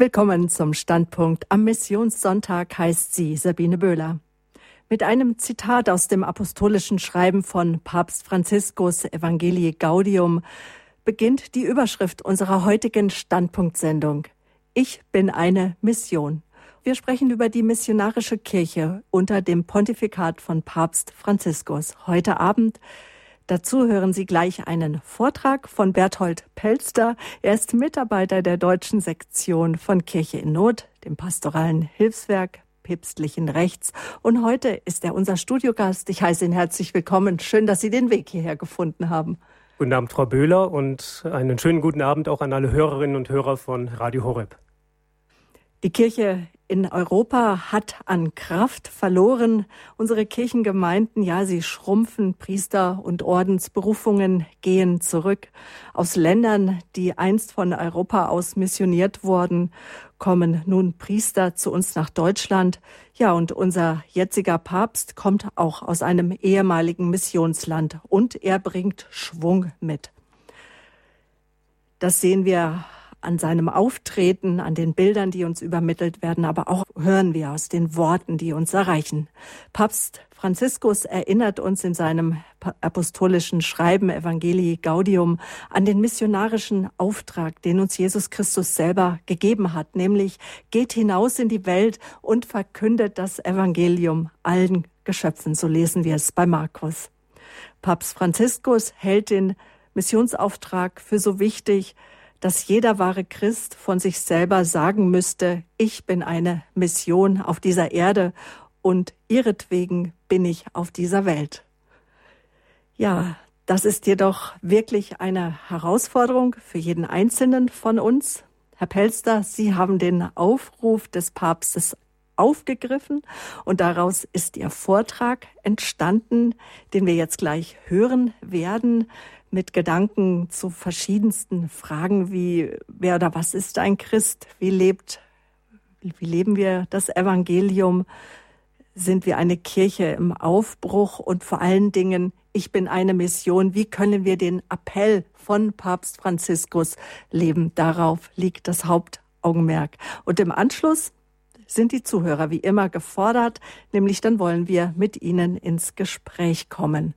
Willkommen zum Standpunkt. Am Missionssonntag heißt sie Sabine Böhler. Mit einem Zitat aus dem apostolischen Schreiben von Papst Franziskus Evangelii Gaudium beginnt die Überschrift unserer heutigen Standpunktsendung. Ich bin eine Mission. Wir sprechen über die missionarische Kirche unter dem Pontifikat von Papst Franziskus. Heute Abend Dazu hören Sie gleich einen Vortrag von Berthold Pelster. Er ist Mitarbeiter der deutschen Sektion von Kirche in Not, dem pastoralen Hilfswerk päpstlichen Rechts. Und heute ist er unser Studiogast. Ich heiße ihn herzlich willkommen. Schön, dass Sie den Weg hierher gefunden haben. Guten Abend, Frau Böhler, und einen schönen guten Abend auch an alle Hörerinnen und Hörer von Radio Horeb. Die Kirche in Europa hat an Kraft verloren. Unsere Kirchengemeinden, ja, sie schrumpfen. Priester und Ordensberufungen gehen zurück. Aus Ländern, die einst von Europa aus missioniert wurden, kommen nun Priester zu uns nach Deutschland. Ja, und unser jetziger Papst kommt auch aus einem ehemaligen Missionsland und er bringt Schwung mit. Das sehen wir an seinem Auftreten, an den Bildern, die uns übermittelt werden, aber auch hören wir aus den Worten, die uns erreichen. Papst Franziskus erinnert uns in seinem apostolischen Schreiben Evangelii Gaudium an den missionarischen Auftrag, den uns Jesus Christus selber gegeben hat, nämlich geht hinaus in die Welt und verkündet das Evangelium allen Geschöpfen. So lesen wir es bei Markus. Papst Franziskus hält den Missionsauftrag für so wichtig, dass jeder wahre Christ von sich selber sagen müsste, ich bin eine Mission auf dieser Erde und ihretwegen bin ich auf dieser Welt. Ja, das ist jedoch wirklich eine Herausforderung für jeden Einzelnen von uns. Herr Pelster, Sie haben den Aufruf des Papstes aufgegriffen und daraus ist Ihr Vortrag entstanden, den wir jetzt gleich hören werden mit Gedanken zu verschiedensten Fragen wie wer oder was ist ein Christ? Wie lebt, wie leben wir das Evangelium? Sind wir eine Kirche im Aufbruch? Und vor allen Dingen, ich bin eine Mission. Wie können wir den Appell von Papst Franziskus leben? Darauf liegt das Hauptaugenmerk. Und im Anschluss sind die Zuhörer wie immer gefordert, nämlich dann wollen wir mit ihnen ins Gespräch kommen.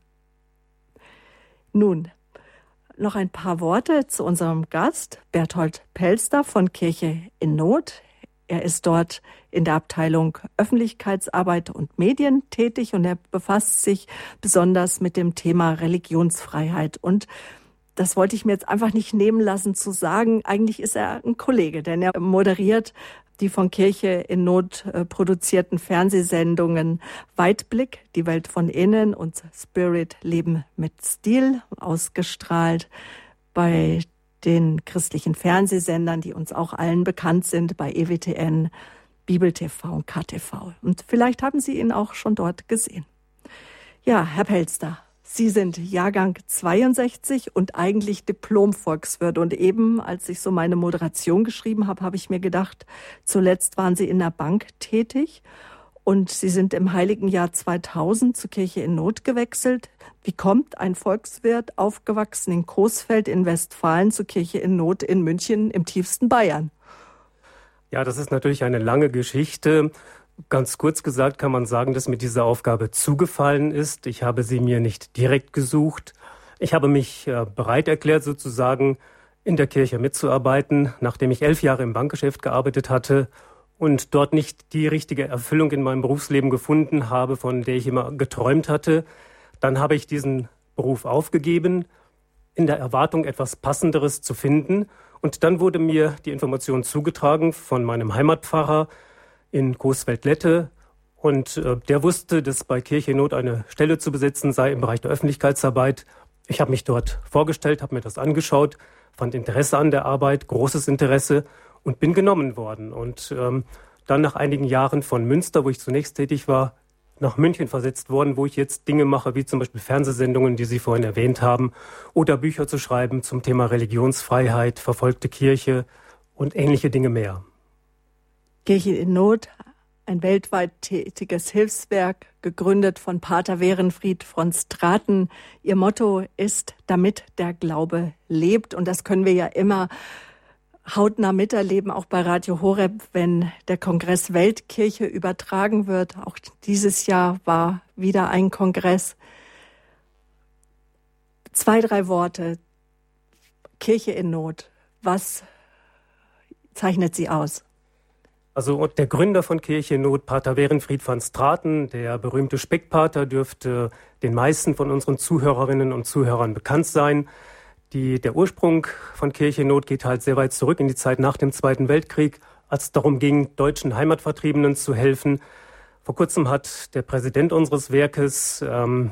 Nun, noch ein paar Worte zu unserem Gast, Berthold Pelster von Kirche in Not. Er ist dort in der Abteilung Öffentlichkeitsarbeit und Medien tätig und er befasst sich besonders mit dem Thema Religionsfreiheit. Und das wollte ich mir jetzt einfach nicht nehmen lassen zu sagen. Eigentlich ist er ein Kollege, denn er moderiert die von Kirche in Not äh, produzierten Fernsehsendungen Weitblick, die Welt von innen und Spirit Leben mit Stil ausgestrahlt bei den christlichen Fernsehsendern, die uns auch allen bekannt sind, bei EWTN, Bibel TV und KTV. Und vielleicht haben Sie ihn auch schon dort gesehen. Ja, Herr Pelster, Sie sind Jahrgang 62 und eigentlich Diplom-Volkswirt. Und eben, als ich so meine Moderation geschrieben habe, habe ich mir gedacht, zuletzt waren Sie in der Bank tätig und Sie sind im heiligen Jahr 2000 zur Kirche in Not gewechselt. Wie kommt ein Volkswirt, aufgewachsen in Coesfeld in Westfalen, zur Kirche in Not in München im tiefsten Bayern? Ja, das ist natürlich eine lange Geschichte. Ganz kurz gesagt kann man sagen, dass mir diese Aufgabe zugefallen ist. Ich habe sie mir nicht direkt gesucht. Ich habe mich äh, bereit erklärt, sozusagen in der Kirche mitzuarbeiten, nachdem ich elf Jahre im Bankgeschäft gearbeitet hatte und dort nicht die richtige Erfüllung in meinem Berufsleben gefunden habe, von der ich immer geträumt hatte. Dann habe ich diesen Beruf aufgegeben, in der Erwartung, etwas Passenderes zu finden. Und dann wurde mir die Information zugetragen von meinem Heimatpfarrer, in Großweltlette und äh, der wusste, dass bei Kirche Not eine Stelle zu besetzen sei im Bereich der Öffentlichkeitsarbeit. Ich habe mich dort vorgestellt, habe mir das angeschaut, fand Interesse an der Arbeit, großes Interesse und bin genommen worden. Und ähm, dann nach einigen Jahren von Münster, wo ich zunächst tätig war, nach München versetzt worden, wo ich jetzt Dinge mache, wie zum Beispiel Fernsehsendungen, die Sie vorhin erwähnt haben, oder Bücher zu schreiben zum Thema Religionsfreiheit, verfolgte Kirche und ähnliche Dinge mehr. Kirche in Not, ein weltweit tätiges Hilfswerk, gegründet von Pater Werenfried von Straten. Ihr Motto ist, damit der Glaube lebt. Und das können wir ja immer hautnah miterleben, auch bei Radio Horeb, wenn der Kongress Weltkirche übertragen wird. Auch dieses Jahr war wieder ein Kongress. Zwei, drei Worte. Kirche in Not. Was zeichnet sie aus? Also der Gründer von Kirche in Not, Pater Werenfried van Straten, der berühmte Speckpater, dürfte den meisten von unseren Zuhörerinnen und Zuhörern bekannt sein. Die, der Ursprung von Kirche in Not geht halt sehr weit zurück in die Zeit nach dem Zweiten Weltkrieg, als es darum ging, deutschen Heimatvertriebenen zu helfen. Vor kurzem hat der Präsident unseres Werkes, ähm,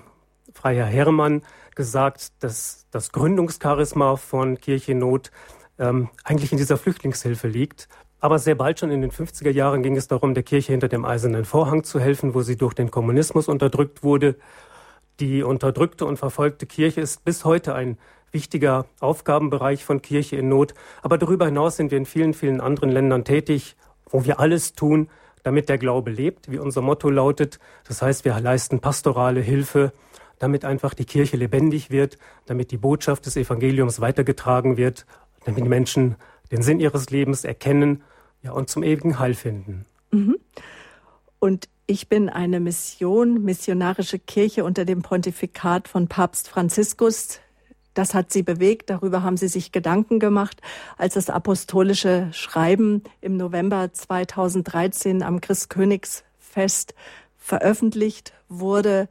Freiherr Herrmann, gesagt, dass das Gründungscharisma von Kirche in Not ähm, eigentlich in dieser Flüchtlingshilfe liegt. Aber sehr bald schon in den 50er Jahren ging es darum, der Kirche hinter dem eisernen Vorhang zu helfen, wo sie durch den Kommunismus unterdrückt wurde. Die unterdrückte und verfolgte Kirche ist bis heute ein wichtiger Aufgabenbereich von Kirche in Not. Aber darüber hinaus sind wir in vielen, vielen anderen Ländern tätig, wo wir alles tun, damit der Glaube lebt, wie unser Motto lautet. Das heißt, wir leisten pastorale Hilfe, damit einfach die Kirche lebendig wird, damit die Botschaft des Evangeliums weitergetragen wird, damit die Menschen den Sinn ihres Lebens erkennen ja, und zum ewigen Heil finden. Mhm. Und ich bin eine Mission, missionarische Kirche unter dem Pontifikat von Papst Franziskus. Das hat sie bewegt, darüber haben sie sich Gedanken gemacht, als das apostolische Schreiben im November 2013 am Christkönigsfest veröffentlicht wurde.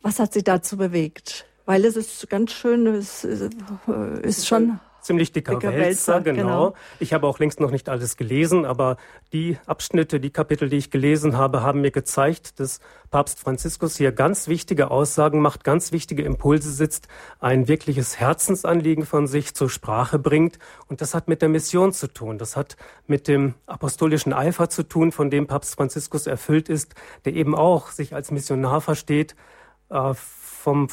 Was hat sie dazu bewegt? Weil es ist ganz schön, es ist schon ziemlich dicker, dicker Wälzer, Wälzer genau. genau. Ich habe auch längst noch nicht alles gelesen, aber die Abschnitte, die Kapitel, die ich gelesen habe, haben mir gezeigt, dass Papst Franziskus hier ganz wichtige Aussagen macht, ganz wichtige Impulse sitzt, ein wirkliches Herzensanliegen von sich zur Sprache bringt. Und das hat mit der Mission zu tun. Das hat mit dem apostolischen Eifer zu tun, von dem Papst Franziskus erfüllt ist, der eben auch sich als Missionar versteht, äh, vom,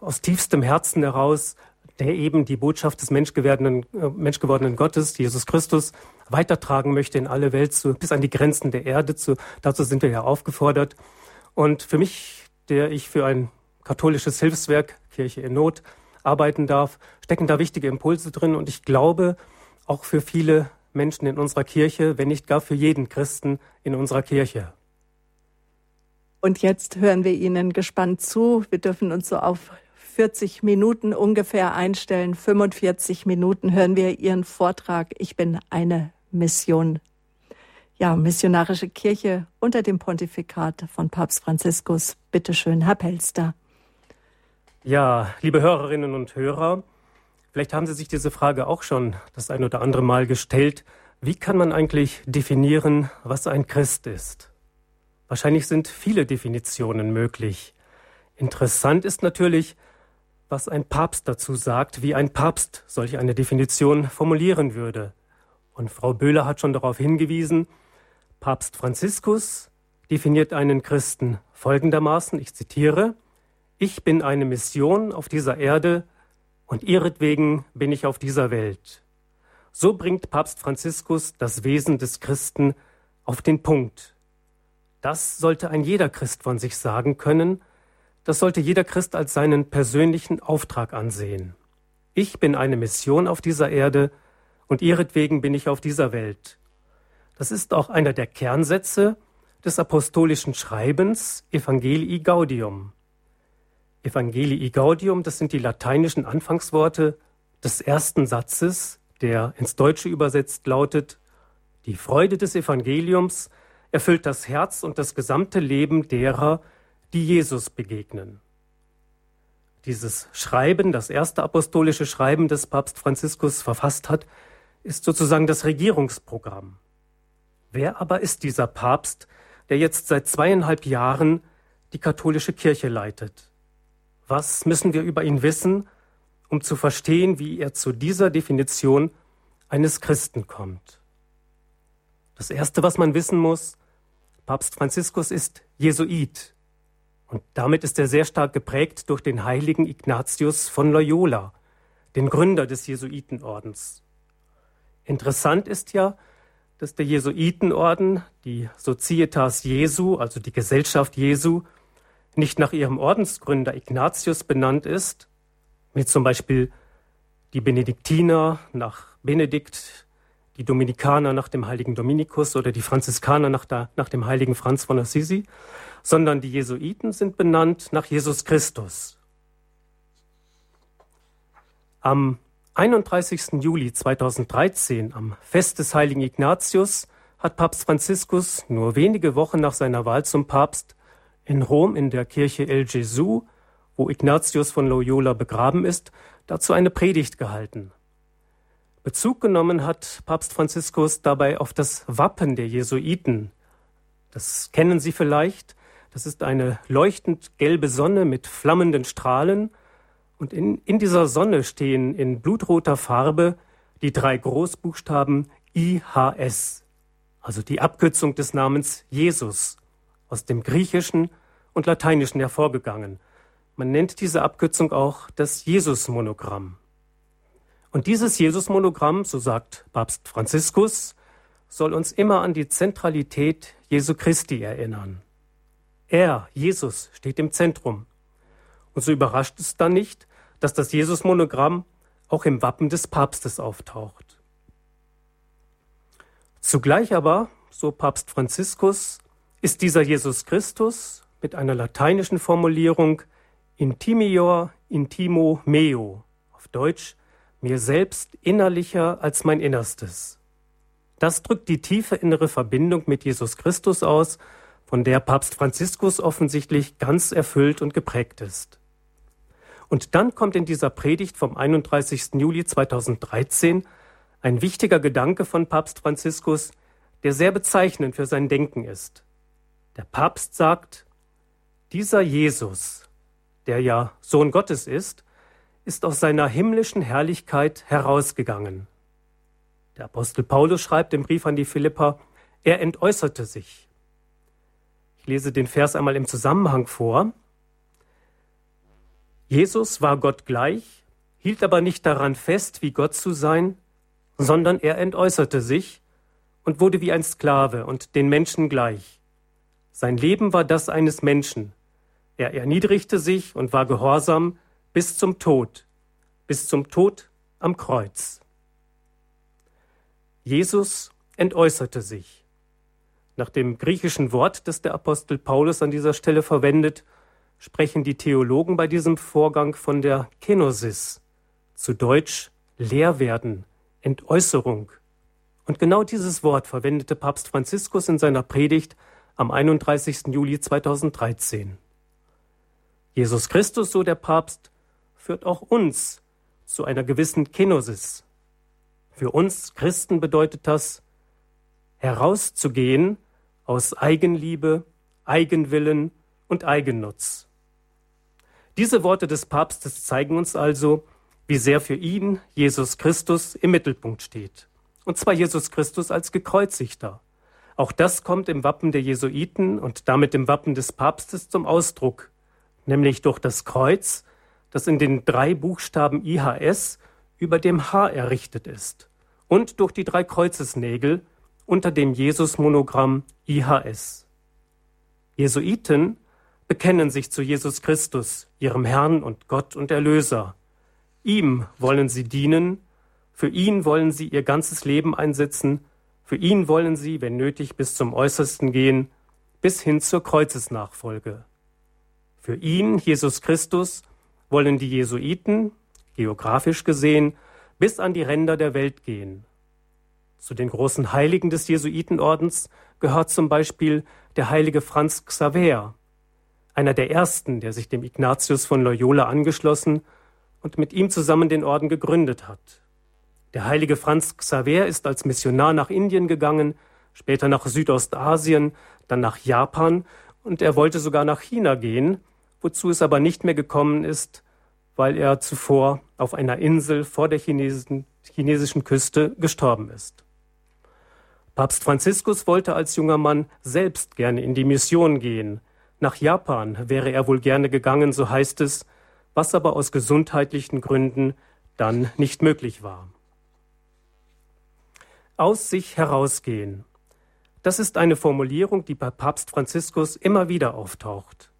aus tiefstem Herzen heraus der eben die Botschaft des menschgewordenen, äh, menschgewordenen Gottes, Jesus Christus, weitertragen möchte in alle Welt, zu, bis an die Grenzen der Erde. Zu, dazu sind wir ja aufgefordert. Und für mich, der ich für ein katholisches Hilfswerk, Kirche in Not, arbeiten darf, stecken da wichtige Impulse drin. Und ich glaube, auch für viele Menschen in unserer Kirche, wenn nicht gar für jeden Christen in unserer Kirche. Und jetzt hören wir Ihnen gespannt zu. Wir dürfen uns so auf 40 Minuten ungefähr einstellen. 45 Minuten hören wir Ihren Vortrag. Ich bin eine Mission. Ja, missionarische Kirche unter dem Pontifikat von Papst Franziskus. Bitte schön, Herr Pelster. Ja, liebe Hörerinnen und Hörer, vielleicht haben Sie sich diese Frage auch schon das ein oder andere Mal gestellt. Wie kann man eigentlich definieren, was ein Christ ist? Wahrscheinlich sind viele Definitionen möglich. Interessant ist natürlich, was ein Papst dazu sagt, wie ein Papst solch eine Definition formulieren würde. Und Frau Böhler hat schon darauf hingewiesen, Papst Franziskus definiert einen Christen folgendermaßen, ich zitiere, ich bin eine Mission auf dieser Erde und ihretwegen bin ich auf dieser Welt. So bringt Papst Franziskus das Wesen des Christen auf den Punkt. Das sollte ein jeder Christ von sich sagen können, das sollte jeder Christ als seinen persönlichen Auftrag ansehen. Ich bin eine Mission auf dieser Erde und ihretwegen bin ich auf dieser Welt. Das ist auch einer der Kernsätze des apostolischen Schreibens Evangelii Gaudium. Evangelii Gaudium, das sind die lateinischen Anfangsworte des ersten Satzes, der ins Deutsche übersetzt lautet, die Freude des Evangeliums erfüllt das Herz und das gesamte Leben derer, die Jesus begegnen. Dieses Schreiben, das erste apostolische Schreiben, das Papst Franziskus verfasst hat, ist sozusagen das Regierungsprogramm. Wer aber ist dieser Papst, der jetzt seit zweieinhalb Jahren die katholische Kirche leitet? Was müssen wir über ihn wissen, um zu verstehen, wie er zu dieser Definition eines Christen kommt? Das Erste, was man wissen muss, Papst Franziskus ist Jesuit. Und damit ist er sehr stark geprägt durch den heiligen Ignatius von Loyola, den Gründer des Jesuitenordens. Interessant ist ja, dass der Jesuitenorden, die Societas Jesu, also die Gesellschaft Jesu, nicht nach ihrem Ordensgründer Ignatius benannt ist, wie zum Beispiel die Benediktiner nach Benedikt, die Dominikaner nach dem heiligen Dominikus oder die Franziskaner nach, der, nach dem heiligen Franz von Assisi, sondern die Jesuiten sind benannt nach Jesus Christus. Am 31. Juli 2013, am Fest des heiligen Ignatius, hat Papst Franziskus nur wenige Wochen nach seiner Wahl zum Papst in Rom in der Kirche El Gesù, wo Ignatius von Loyola begraben ist, dazu eine Predigt gehalten. Bezug genommen hat Papst Franziskus dabei auf das Wappen der Jesuiten. Das kennen Sie vielleicht. Das ist eine leuchtend gelbe Sonne mit flammenden Strahlen. Und in, in dieser Sonne stehen in blutroter Farbe die drei Großbuchstaben IHS, also die Abkürzung des Namens Jesus, aus dem Griechischen und Lateinischen hervorgegangen. Man nennt diese Abkürzung auch das Jesus-Monogramm. Und dieses Jesus-Monogramm, so sagt Papst Franziskus, soll uns immer an die Zentralität Jesu Christi erinnern. Er, Jesus, steht im Zentrum. Und so überrascht es dann nicht, dass das Jesus-Monogramm auch im Wappen des Papstes auftaucht. Zugleich aber, so Papst Franziskus, ist dieser Jesus Christus mit einer lateinischen Formulierung intimior intimo meo, auf Deutsch mir selbst innerlicher als mein Innerstes. Das drückt die tiefe innere Verbindung mit Jesus Christus aus, von der Papst Franziskus offensichtlich ganz erfüllt und geprägt ist. Und dann kommt in dieser Predigt vom 31. Juli 2013 ein wichtiger Gedanke von Papst Franziskus, der sehr bezeichnend für sein Denken ist. Der Papst sagt, dieser Jesus, der ja Sohn Gottes ist, ist aus seiner himmlischen Herrlichkeit herausgegangen. Der Apostel Paulus schreibt im Brief an die Philipper, er entäußerte sich. Ich lese den Vers einmal im Zusammenhang vor. Jesus war Gott gleich, hielt aber nicht daran fest, wie Gott zu sein, sondern er entäußerte sich und wurde wie ein Sklave und den Menschen gleich. Sein Leben war das eines Menschen. Er erniedrigte sich und war gehorsam bis zum Tod, bis zum Tod am Kreuz. Jesus entäußerte sich. Nach dem griechischen Wort, das der Apostel Paulus an dieser Stelle verwendet, sprechen die Theologen bei diesem Vorgang von der Kenosis, zu Deutsch Lehrwerden, Entäußerung. Und genau dieses Wort verwendete Papst Franziskus in seiner Predigt am 31. Juli 2013. Jesus Christus, so der Papst, führt auch uns zu einer gewissen Kenosis. Für uns Christen bedeutet das, herauszugehen aus Eigenliebe, Eigenwillen und Eigennutz. Diese Worte des Papstes zeigen uns also, wie sehr für ihn Jesus Christus im Mittelpunkt steht. Und zwar Jesus Christus als gekreuzigter. Auch das kommt im Wappen der Jesuiten und damit im Wappen des Papstes zum Ausdruck, nämlich durch das Kreuz, das in den drei Buchstaben IHS über dem H errichtet ist und durch die drei Kreuzesnägel unter dem Jesus-Monogramm IHS. Jesuiten bekennen sich zu Jesus Christus, ihrem Herrn und Gott und Erlöser. Ihm wollen sie dienen, für ihn wollen sie ihr ganzes Leben einsetzen, für ihn wollen sie, wenn nötig, bis zum Äußersten gehen, bis hin zur Kreuzesnachfolge. Für ihn, Jesus Christus, wollen die Jesuiten, geografisch gesehen, bis an die Ränder der Welt gehen. Zu den großen Heiligen des Jesuitenordens gehört zum Beispiel der heilige Franz Xaver, einer der ersten, der sich dem Ignatius von Loyola angeschlossen und mit ihm zusammen den Orden gegründet hat. Der heilige Franz Xaver ist als Missionar nach Indien gegangen, später nach Südostasien, dann nach Japan und er wollte sogar nach China gehen, wozu es aber nicht mehr gekommen ist, weil er zuvor auf einer Insel vor der chinesischen, chinesischen Küste gestorben ist. Papst Franziskus wollte als junger Mann selbst gerne in die Mission gehen. Nach Japan wäre er wohl gerne gegangen, so heißt es, was aber aus gesundheitlichen Gründen dann nicht möglich war. Aus sich herausgehen. Das ist eine Formulierung, die bei Papst Franziskus immer wieder auftaucht.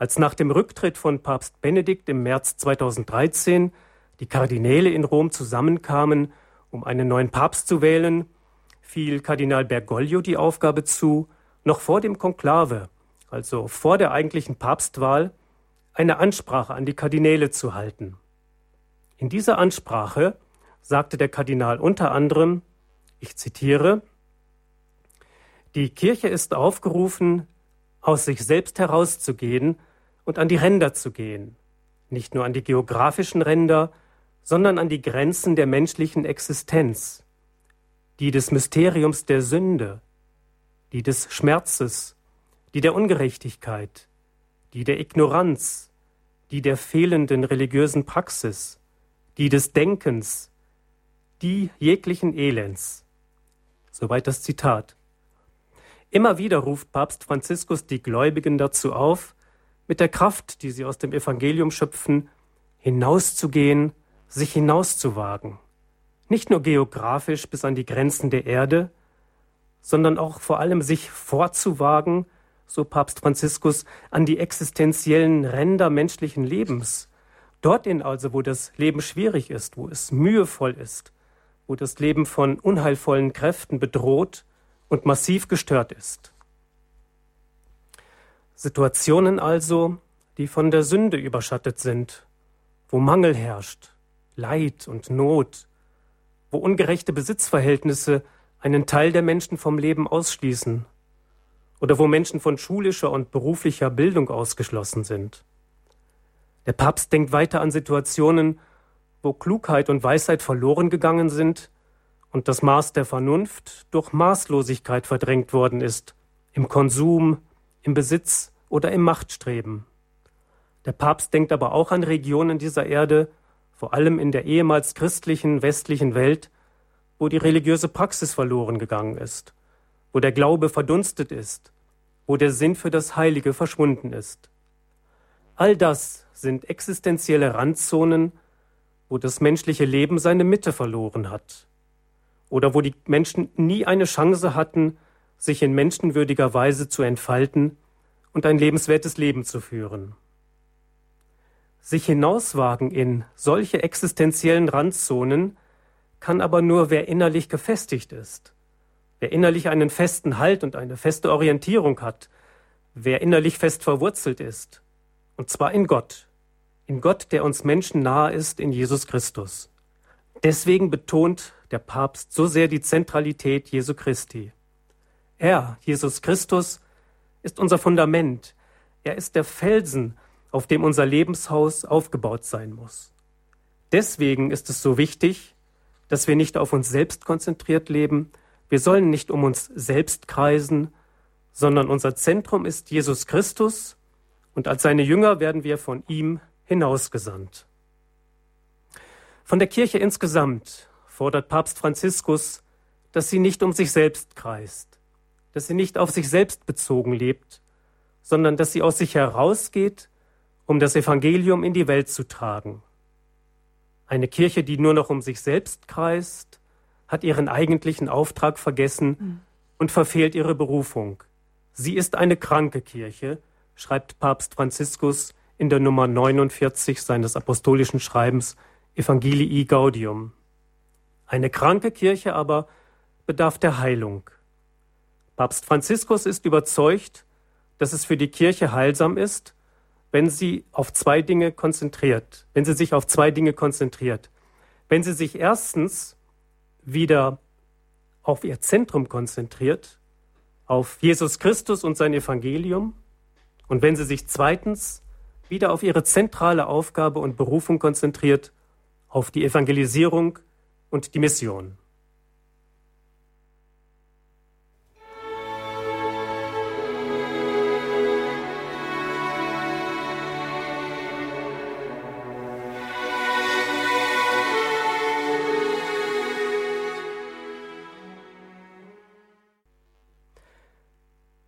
Als nach dem Rücktritt von Papst Benedikt im März 2013 die Kardinäle in Rom zusammenkamen, um einen neuen Papst zu wählen, fiel Kardinal Bergoglio die Aufgabe zu, noch vor dem Konklave, also vor der eigentlichen Papstwahl, eine Ansprache an die Kardinäle zu halten. In dieser Ansprache sagte der Kardinal unter anderem, ich zitiere, Die Kirche ist aufgerufen, aus sich selbst herauszugehen und an die Ränder zu gehen, nicht nur an die geografischen Ränder, sondern an die Grenzen der menschlichen Existenz, die des Mysteriums der Sünde, die des Schmerzes, die der Ungerechtigkeit, die der Ignoranz, die der fehlenden religiösen Praxis, die des Denkens, die jeglichen Elends. Soweit das Zitat. Immer wieder ruft Papst Franziskus die Gläubigen dazu auf, mit der Kraft, die sie aus dem Evangelium schöpfen, hinauszugehen, sich hinauszuwagen. Nicht nur geografisch bis an die Grenzen der Erde, sondern auch vor allem sich vorzuwagen, so Papst Franziskus, an die existenziellen Ränder menschlichen Lebens. Dorthin also, wo das Leben schwierig ist, wo es mühevoll ist, wo das Leben von unheilvollen Kräften bedroht und massiv gestört ist. Situationen also, die von der Sünde überschattet sind, wo Mangel herrscht, Leid und Not, wo ungerechte Besitzverhältnisse einen Teil der Menschen vom Leben ausschließen oder wo Menschen von schulischer und beruflicher Bildung ausgeschlossen sind. Der Papst denkt weiter an Situationen, wo Klugheit und Weisheit verloren gegangen sind und das Maß der Vernunft durch Maßlosigkeit verdrängt worden ist, im Konsum, im Besitz oder im Machtstreben. Der Papst denkt aber auch an Regionen dieser Erde, vor allem in der ehemals christlichen westlichen Welt, wo die religiöse Praxis verloren gegangen ist, wo der Glaube verdunstet ist, wo der Sinn für das Heilige verschwunden ist. All das sind existenzielle Randzonen, wo das menschliche Leben seine Mitte verloren hat oder wo die Menschen nie eine Chance hatten, sich in menschenwürdiger Weise zu entfalten und ein lebenswertes Leben zu führen. Sich hinauswagen in solche existenziellen Randzonen kann aber nur wer innerlich gefestigt ist, wer innerlich einen festen Halt und eine feste Orientierung hat, wer innerlich fest verwurzelt ist, und zwar in Gott, in Gott, der uns Menschen nahe ist, in Jesus Christus. Deswegen betont der Papst so sehr die Zentralität Jesu Christi. Er, Jesus Christus, ist unser Fundament. Er ist der Felsen, auf dem unser Lebenshaus aufgebaut sein muss. Deswegen ist es so wichtig, dass wir nicht auf uns selbst konzentriert leben. Wir sollen nicht um uns selbst kreisen, sondern unser Zentrum ist Jesus Christus und als seine Jünger werden wir von ihm hinausgesandt. Von der Kirche insgesamt fordert Papst Franziskus, dass sie nicht um sich selbst kreist, dass sie nicht auf sich selbst bezogen lebt, sondern dass sie aus sich herausgeht, um das Evangelium in die Welt zu tragen. Eine Kirche, die nur noch um sich selbst kreist, hat ihren eigentlichen Auftrag vergessen mhm. und verfehlt ihre Berufung. Sie ist eine kranke Kirche, schreibt Papst Franziskus in der Nummer 49 seines apostolischen Schreibens Evangelii Gaudium. Eine kranke Kirche aber bedarf der Heilung. Papst Franziskus ist überzeugt, dass es für die Kirche heilsam ist, wenn sie auf zwei Dinge konzentriert, wenn sie sich auf zwei Dinge konzentriert. Wenn sie sich erstens wieder auf ihr Zentrum konzentriert, auf Jesus Christus und sein Evangelium, und wenn sie sich zweitens wieder auf ihre zentrale Aufgabe und Berufung konzentriert, auf die Evangelisierung und die Mission.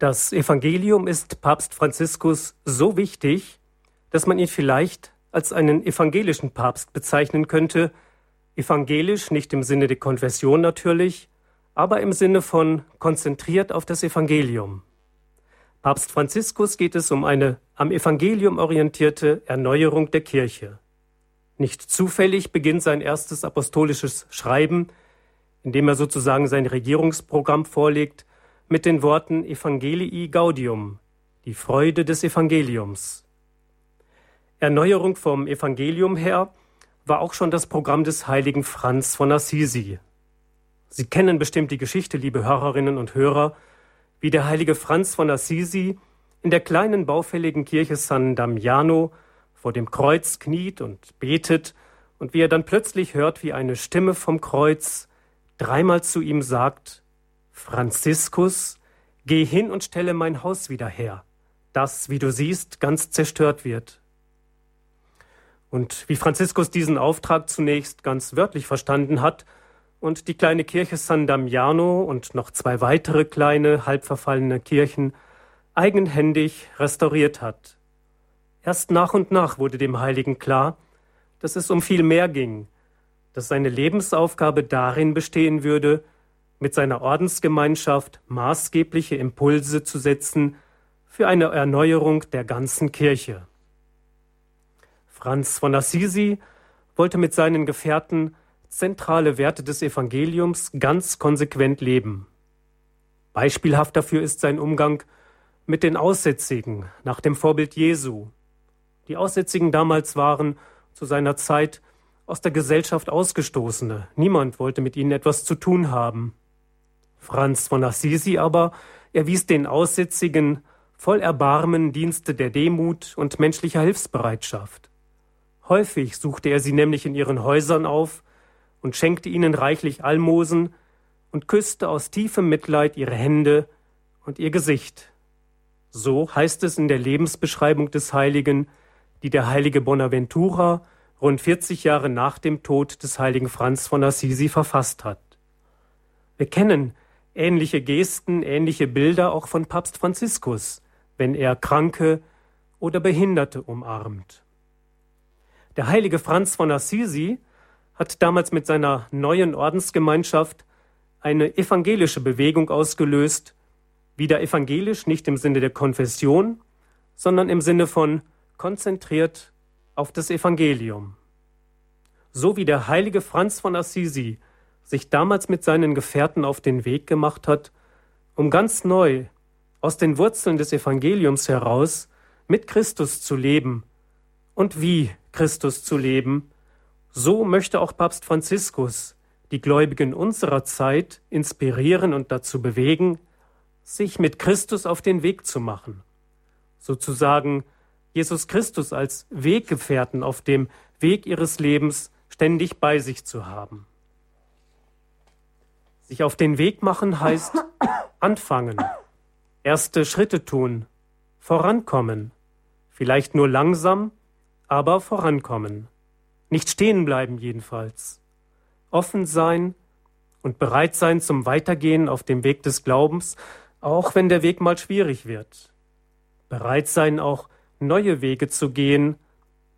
Das Evangelium ist Papst Franziskus so wichtig, dass man ihn vielleicht als einen evangelischen Papst bezeichnen könnte. Evangelisch nicht im Sinne der Konfession natürlich, aber im Sinne von konzentriert auf das Evangelium. Papst Franziskus geht es um eine am Evangelium orientierte Erneuerung der Kirche. Nicht zufällig beginnt sein erstes apostolisches Schreiben indem er sozusagen sein Regierungsprogramm vorlegt mit den Worten Evangelii Gaudium, die Freude des Evangeliums. Erneuerung vom Evangelium her war auch schon das Programm des heiligen Franz von Assisi. Sie kennen bestimmt die Geschichte, liebe Hörerinnen und Hörer, wie der heilige Franz von Assisi in der kleinen baufälligen Kirche San Damiano vor dem Kreuz kniet und betet und wie er dann plötzlich hört, wie eine Stimme vom Kreuz dreimal zu ihm sagt, Franziskus, geh hin und stelle mein Haus wieder her, das, wie du siehst, ganz zerstört wird. Und wie Franziskus diesen Auftrag zunächst ganz wörtlich verstanden hat und die kleine Kirche San Damiano und noch zwei weitere kleine, halb verfallene Kirchen eigenhändig restauriert hat. Erst nach und nach wurde dem Heiligen klar, dass es um viel mehr ging, dass seine Lebensaufgabe darin bestehen würde, mit seiner Ordensgemeinschaft maßgebliche Impulse zu setzen für eine Erneuerung der ganzen Kirche. Franz von Assisi wollte mit seinen Gefährten zentrale Werte des Evangeliums ganz konsequent leben. Beispielhaft dafür ist sein Umgang mit den Aussätzigen nach dem Vorbild Jesu. Die Aussätzigen damals waren zu seiner Zeit aus der Gesellschaft Ausgestoßene. Niemand wollte mit ihnen etwas zu tun haben. Franz von Assisi aber erwies den Aussätzigen voll Erbarmen Dienste der Demut und menschlicher Hilfsbereitschaft. Häufig suchte er sie nämlich in ihren Häusern auf und schenkte ihnen reichlich Almosen und küsste aus tiefem Mitleid ihre Hände und ihr Gesicht. So heißt es in der Lebensbeschreibung des Heiligen, die der heilige Bonaventura rund 40 Jahre nach dem Tod des heiligen Franz von Assisi verfasst hat. Wir kennen ähnliche Gesten, ähnliche Bilder auch von Papst Franziskus, wenn er Kranke oder Behinderte umarmt. Der heilige Franz von Assisi hat damals mit seiner neuen Ordensgemeinschaft eine evangelische Bewegung ausgelöst, wieder evangelisch nicht im Sinne der Konfession, sondern im Sinne von konzentriert auf das Evangelium. So wie der heilige Franz von Assisi sich damals mit seinen Gefährten auf den Weg gemacht hat, um ganz neu aus den Wurzeln des Evangeliums heraus mit Christus zu leben und wie Christus zu leben, so möchte auch Papst Franziskus die Gläubigen unserer Zeit inspirieren und dazu bewegen, sich mit Christus auf den Weg zu machen, sozusagen Jesus Christus als Weggefährten auf dem Weg ihres Lebens ständig bei sich zu haben. Sich auf den Weg machen heißt anfangen, erste Schritte tun, vorankommen, vielleicht nur langsam, aber vorankommen. Nicht stehen bleiben jedenfalls. Offen sein und bereit sein zum Weitergehen auf dem Weg des Glaubens, auch wenn der Weg mal schwierig wird. Bereit sein auch neue Wege zu gehen,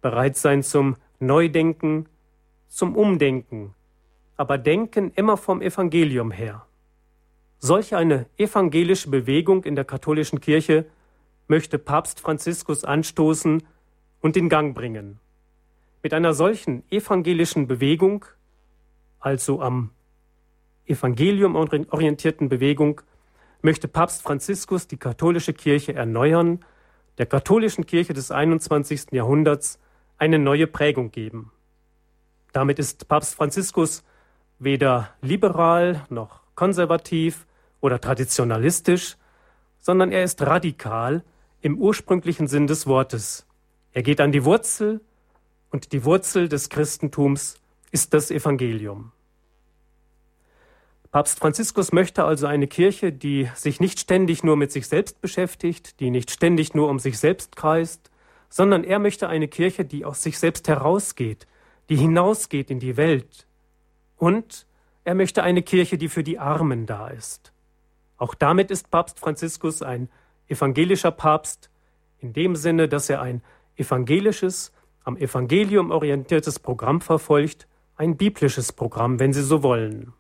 bereit sein zum Neudenken, zum Umdenken, aber denken immer vom Evangelium her. Solch eine evangelische Bewegung in der katholischen Kirche möchte Papst Franziskus anstoßen und in Gang bringen. Mit einer solchen evangelischen Bewegung, also am Evangelium orientierten Bewegung, möchte Papst Franziskus die katholische Kirche erneuern der katholischen Kirche des 21. Jahrhunderts eine neue Prägung geben. Damit ist Papst Franziskus weder liberal noch konservativ oder traditionalistisch, sondern er ist radikal im ursprünglichen Sinn des Wortes. Er geht an die Wurzel und die Wurzel des Christentums ist das Evangelium. Papst Franziskus möchte also eine Kirche, die sich nicht ständig nur mit sich selbst beschäftigt, die nicht ständig nur um sich selbst kreist, sondern er möchte eine Kirche, die aus sich selbst herausgeht, die hinausgeht in die Welt. Und er möchte eine Kirche, die für die Armen da ist. Auch damit ist Papst Franziskus ein evangelischer Papst, in dem Sinne, dass er ein evangelisches, am Evangelium orientiertes Programm verfolgt, ein biblisches Programm, wenn Sie so wollen.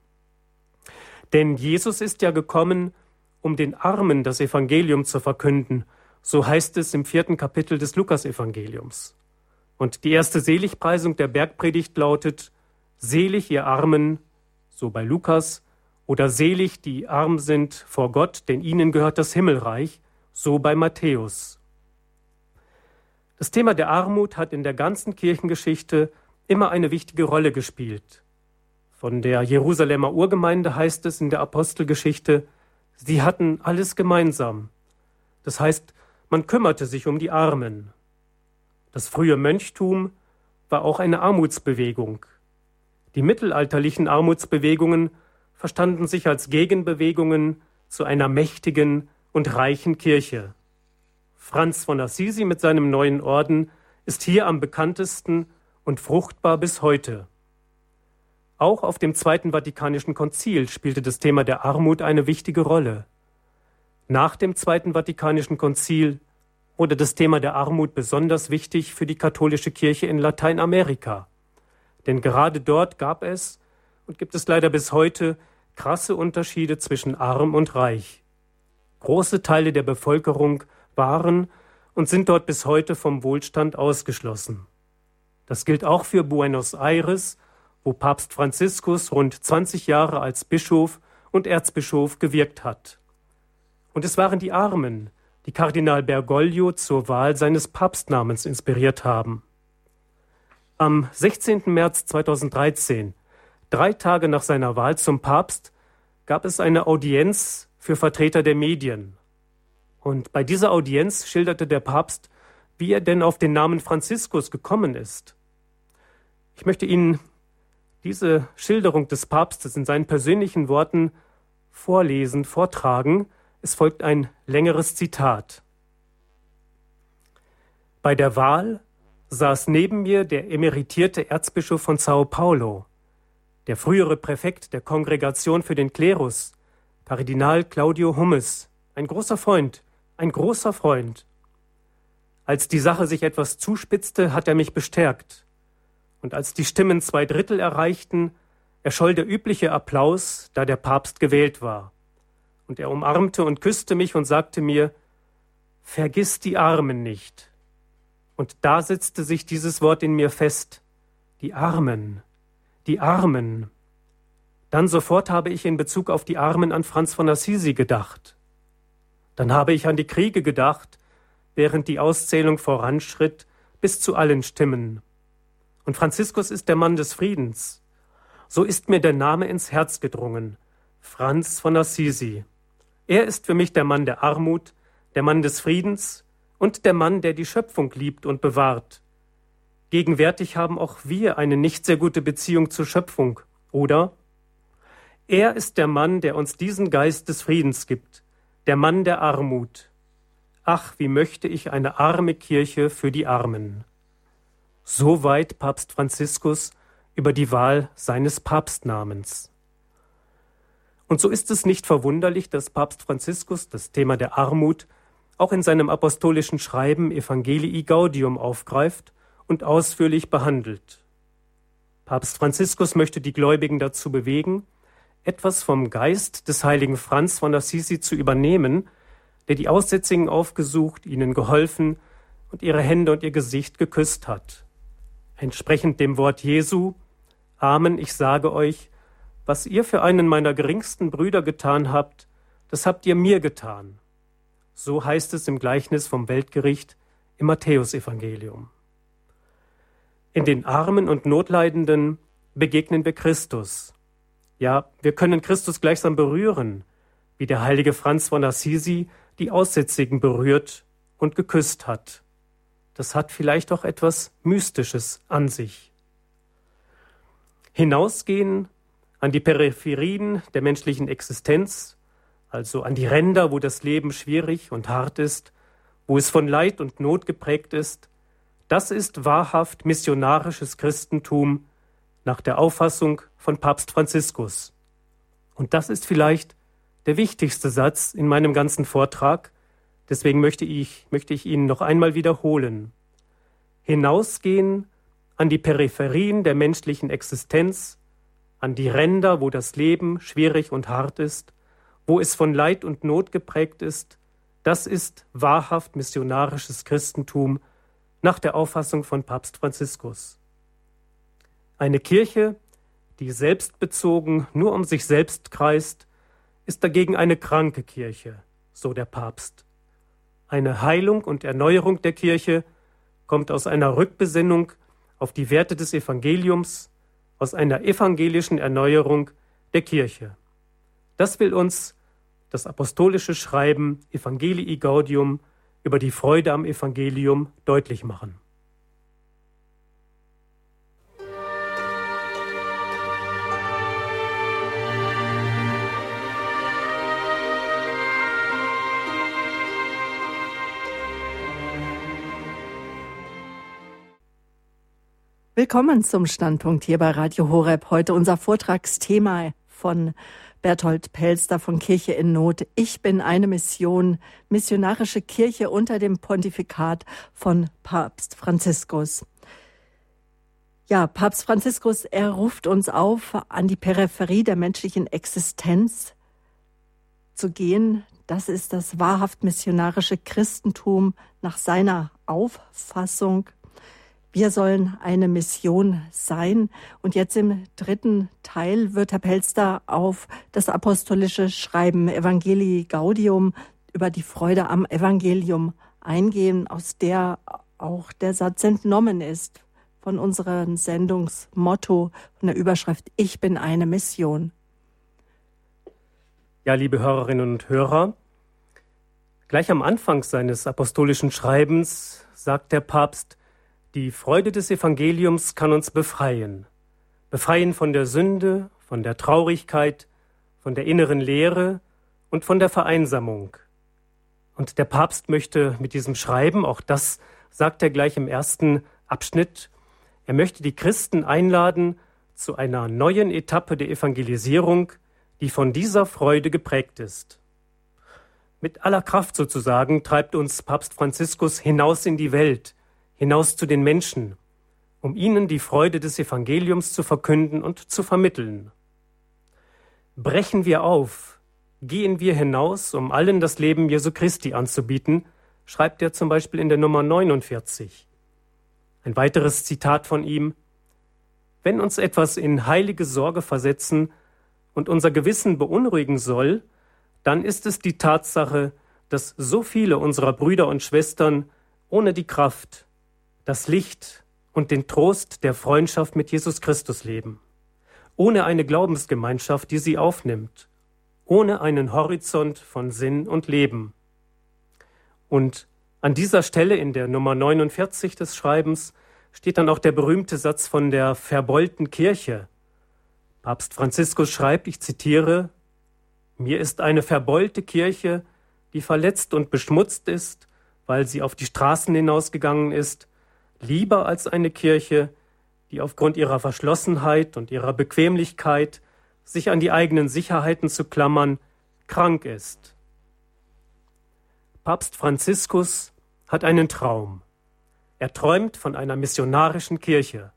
Denn Jesus ist ja gekommen, um den Armen das Evangelium zu verkünden, so heißt es im vierten Kapitel des Lukasevangeliums. Und die erste Seligpreisung der Bergpredigt lautet, Selig ihr Armen, so bei Lukas, oder selig, die arm sind vor Gott, denn ihnen gehört das Himmelreich, so bei Matthäus. Das Thema der Armut hat in der ganzen Kirchengeschichte immer eine wichtige Rolle gespielt. Von der Jerusalemer Urgemeinde heißt es in der Apostelgeschichte, sie hatten alles gemeinsam. Das heißt, man kümmerte sich um die Armen. Das frühe Mönchtum war auch eine Armutsbewegung. Die mittelalterlichen Armutsbewegungen verstanden sich als Gegenbewegungen zu einer mächtigen und reichen Kirche. Franz von Assisi mit seinem neuen Orden ist hier am bekanntesten und fruchtbar bis heute. Auch auf dem Zweiten Vatikanischen Konzil spielte das Thema der Armut eine wichtige Rolle. Nach dem Zweiten Vatikanischen Konzil wurde das Thema der Armut besonders wichtig für die katholische Kirche in Lateinamerika. Denn gerade dort gab es und gibt es leider bis heute krasse Unterschiede zwischen arm und reich. Große Teile der Bevölkerung waren und sind dort bis heute vom Wohlstand ausgeschlossen. Das gilt auch für Buenos Aires, wo Papst Franziskus rund 20 Jahre als Bischof und Erzbischof gewirkt hat. Und es waren die Armen, die Kardinal Bergoglio zur Wahl seines Papstnamens inspiriert haben. Am 16. März 2013, drei Tage nach seiner Wahl zum Papst, gab es eine Audienz für Vertreter der Medien. Und bei dieser Audienz schilderte der Papst, wie er denn auf den Namen Franziskus gekommen ist. Ich möchte Ihnen diese Schilderung des Papstes in seinen persönlichen Worten vorlesen, vortragen. Es folgt ein längeres Zitat. Bei der Wahl saß neben mir der emeritierte Erzbischof von Sao Paulo, der frühere Präfekt der Kongregation für den Klerus, Kardinal Claudio Hummes, ein großer Freund, ein großer Freund. Als die Sache sich etwas zuspitzte, hat er mich bestärkt. Und als die Stimmen zwei Drittel erreichten, erscholl der übliche Applaus, da der Papst gewählt war. Und er umarmte und küsste mich und sagte mir, Vergiss die Armen nicht. Und da setzte sich dieses Wort in mir fest. Die Armen, die Armen. Dann sofort habe ich in Bezug auf die Armen an Franz von Assisi gedacht. Dann habe ich an die Kriege gedacht, während die Auszählung voranschritt, bis zu allen Stimmen. Und Franziskus ist der Mann des Friedens. So ist mir der Name ins Herz gedrungen. Franz von Assisi. Er ist für mich der Mann der Armut, der Mann des Friedens und der Mann, der die Schöpfung liebt und bewahrt. Gegenwärtig haben auch wir eine nicht sehr gute Beziehung zur Schöpfung, oder? Er ist der Mann, der uns diesen Geist des Friedens gibt, der Mann der Armut. Ach, wie möchte ich eine arme Kirche für die Armen. Soweit Papst Franziskus über die Wahl seines Papstnamens. Und so ist es nicht verwunderlich, dass Papst Franziskus das Thema der Armut auch in seinem apostolischen Schreiben Evangelii Gaudium aufgreift und ausführlich behandelt. Papst Franziskus möchte die Gläubigen dazu bewegen, etwas vom Geist des heiligen Franz von Assisi zu übernehmen, der die Aussätzigen aufgesucht, ihnen geholfen und ihre Hände und ihr Gesicht geküsst hat. Entsprechend dem Wort Jesu, Amen, ich sage euch, was ihr für einen meiner geringsten Brüder getan habt, das habt ihr mir getan. So heißt es im Gleichnis vom Weltgericht im Matthäusevangelium. In den Armen und Notleidenden begegnen wir Christus, ja, wir können Christus gleichsam berühren, wie der heilige Franz von Assisi die Aussätzigen berührt und geküsst hat. Das hat vielleicht auch etwas Mystisches an sich. Hinausgehen an die Peripherien der menschlichen Existenz, also an die Ränder, wo das Leben schwierig und hart ist, wo es von Leid und Not geprägt ist, das ist wahrhaft missionarisches Christentum nach der Auffassung von Papst Franziskus. Und das ist vielleicht der wichtigste Satz in meinem ganzen Vortrag, deswegen möchte ich, möchte ich ihn noch einmal wiederholen. Hinausgehen an die Peripherien der menschlichen Existenz, an die Ränder, wo das Leben schwierig und hart ist, wo es von Leid und Not geprägt ist, das ist wahrhaft missionarisches Christentum nach der Auffassung von Papst Franziskus. Eine Kirche, die selbstbezogen nur um sich selbst kreist, ist dagegen eine kranke Kirche, so der Papst. Eine Heilung und Erneuerung der Kirche kommt aus einer Rückbesinnung auf die Werte des Evangeliums, aus einer evangelischen Erneuerung der Kirche. Das will uns das apostolische Schreiben Evangelii Gaudium über die Freude am Evangelium deutlich machen. Willkommen zum Standpunkt hier bei Radio Horeb. Heute unser Vortragsthema von Berthold Pelster von Kirche in Not. Ich bin eine Mission, missionarische Kirche unter dem Pontifikat von Papst Franziskus. Ja, Papst Franziskus, er ruft uns auf, an die Peripherie der menschlichen Existenz zu gehen. Das ist das wahrhaft missionarische Christentum nach seiner Auffassung. Wir sollen eine Mission sein. Und jetzt im dritten Teil wird Herr Pelster auf das apostolische Schreiben Evangelii Gaudium über die Freude am Evangelium eingehen, aus der auch der Satz entnommen ist von unserem Sendungsmotto, von der Überschrift Ich bin eine Mission. Ja, liebe Hörerinnen und Hörer, gleich am Anfang seines apostolischen Schreibens sagt der Papst, die Freude des Evangeliums kann uns befreien. Befreien von der Sünde, von der Traurigkeit, von der inneren Leere und von der Vereinsamung. Und der Papst möchte mit diesem Schreiben, auch das sagt er gleich im ersten Abschnitt, er möchte die Christen einladen zu einer neuen Etappe der Evangelisierung, die von dieser Freude geprägt ist. Mit aller Kraft sozusagen treibt uns Papst Franziskus hinaus in die Welt, hinaus zu den Menschen, um ihnen die Freude des Evangeliums zu verkünden und zu vermitteln. Brechen wir auf, gehen wir hinaus, um allen das Leben Jesu Christi anzubieten, schreibt er zum Beispiel in der Nummer 49. Ein weiteres Zitat von ihm Wenn uns etwas in heilige Sorge versetzen und unser Gewissen beunruhigen soll, dann ist es die Tatsache, dass so viele unserer Brüder und Schwestern ohne die Kraft, das Licht und den Trost der Freundschaft mit Jesus Christus leben, ohne eine Glaubensgemeinschaft, die sie aufnimmt, ohne einen Horizont von Sinn und Leben. Und an dieser Stelle in der Nummer 49 des Schreibens steht dann auch der berühmte Satz von der verbeulten Kirche. Papst Franziskus schreibt, ich zitiere, Mir ist eine verbeulte Kirche, die verletzt und beschmutzt ist, weil sie auf die Straßen hinausgegangen ist, lieber als eine Kirche, die aufgrund ihrer Verschlossenheit und ihrer Bequemlichkeit, sich an die eigenen Sicherheiten zu klammern, krank ist. Papst Franziskus hat einen Traum. Er träumt von einer missionarischen Kirche.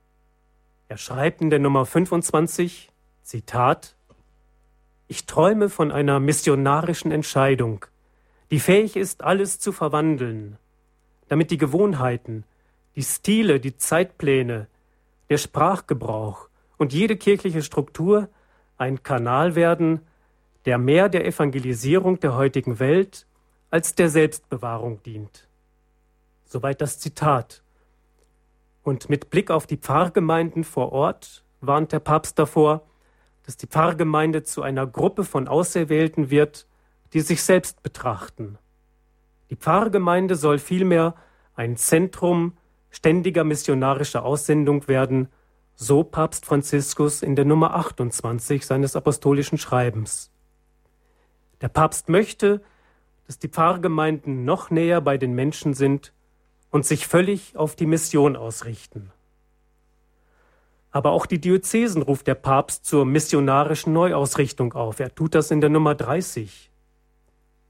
Er schreibt in der Nummer 25, Zitat, Ich träume von einer missionarischen Entscheidung, die fähig ist, alles zu verwandeln, damit die Gewohnheiten, die Stile, die Zeitpläne, der Sprachgebrauch und jede kirchliche Struktur ein Kanal werden, der mehr der Evangelisierung der heutigen Welt als der Selbstbewahrung dient. Soweit das Zitat. Und mit Blick auf die Pfarrgemeinden vor Ort warnt der Papst davor, dass die Pfarrgemeinde zu einer Gruppe von Auserwählten wird, die sich selbst betrachten. Die Pfarrgemeinde soll vielmehr ein Zentrum ständiger missionarischer Aussendung werden, so Papst Franziskus in der Nummer 28 seines apostolischen Schreibens. Der Papst möchte, dass die Pfarrgemeinden noch näher bei den Menschen sind und sich völlig auf die Mission ausrichten. Aber auch die Diözesen ruft der Papst zur missionarischen Neuausrichtung auf. Er tut das in der Nummer 30.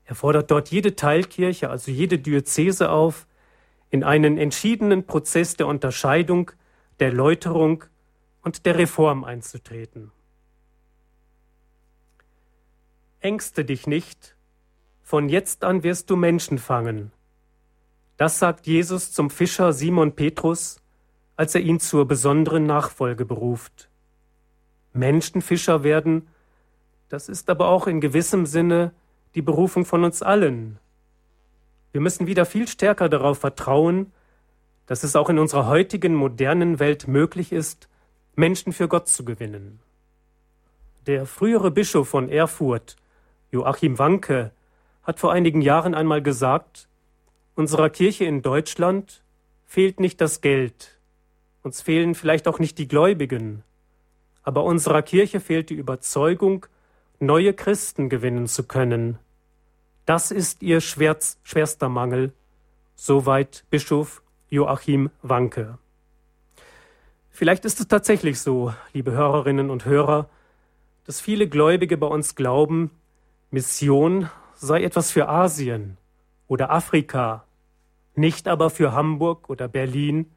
Er fordert dort jede Teilkirche, also jede Diözese auf, in einen entschiedenen Prozess der Unterscheidung, der Läuterung und der Reform einzutreten. Ängste dich nicht, von jetzt an wirst du Menschen fangen. Das sagt Jesus zum Fischer Simon Petrus, als er ihn zur besonderen Nachfolge beruft. Menschenfischer werden, das ist aber auch in gewissem Sinne die Berufung von uns allen. Wir müssen wieder viel stärker darauf vertrauen, dass es auch in unserer heutigen modernen Welt möglich ist, Menschen für Gott zu gewinnen. Der frühere Bischof von Erfurt, Joachim Wanke, hat vor einigen Jahren einmal gesagt, unserer Kirche in Deutschland fehlt nicht das Geld, uns fehlen vielleicht auch nicht die Gläubigen, aber unserer Kirche fehlt die Überzeugung, neue Christen gewinnen zu können. Das ist ihr schwerz, schwerster Mangel. Soweit Bischof Joachim Wanke. Vielleicht ist es tatsächlich so, liebe Hörerinnen und Hörer, dass viele Gläubige bei uns glauben, Mission sei etwas für Asien oder Afrika, nicht aber für Hamburg oder Berlin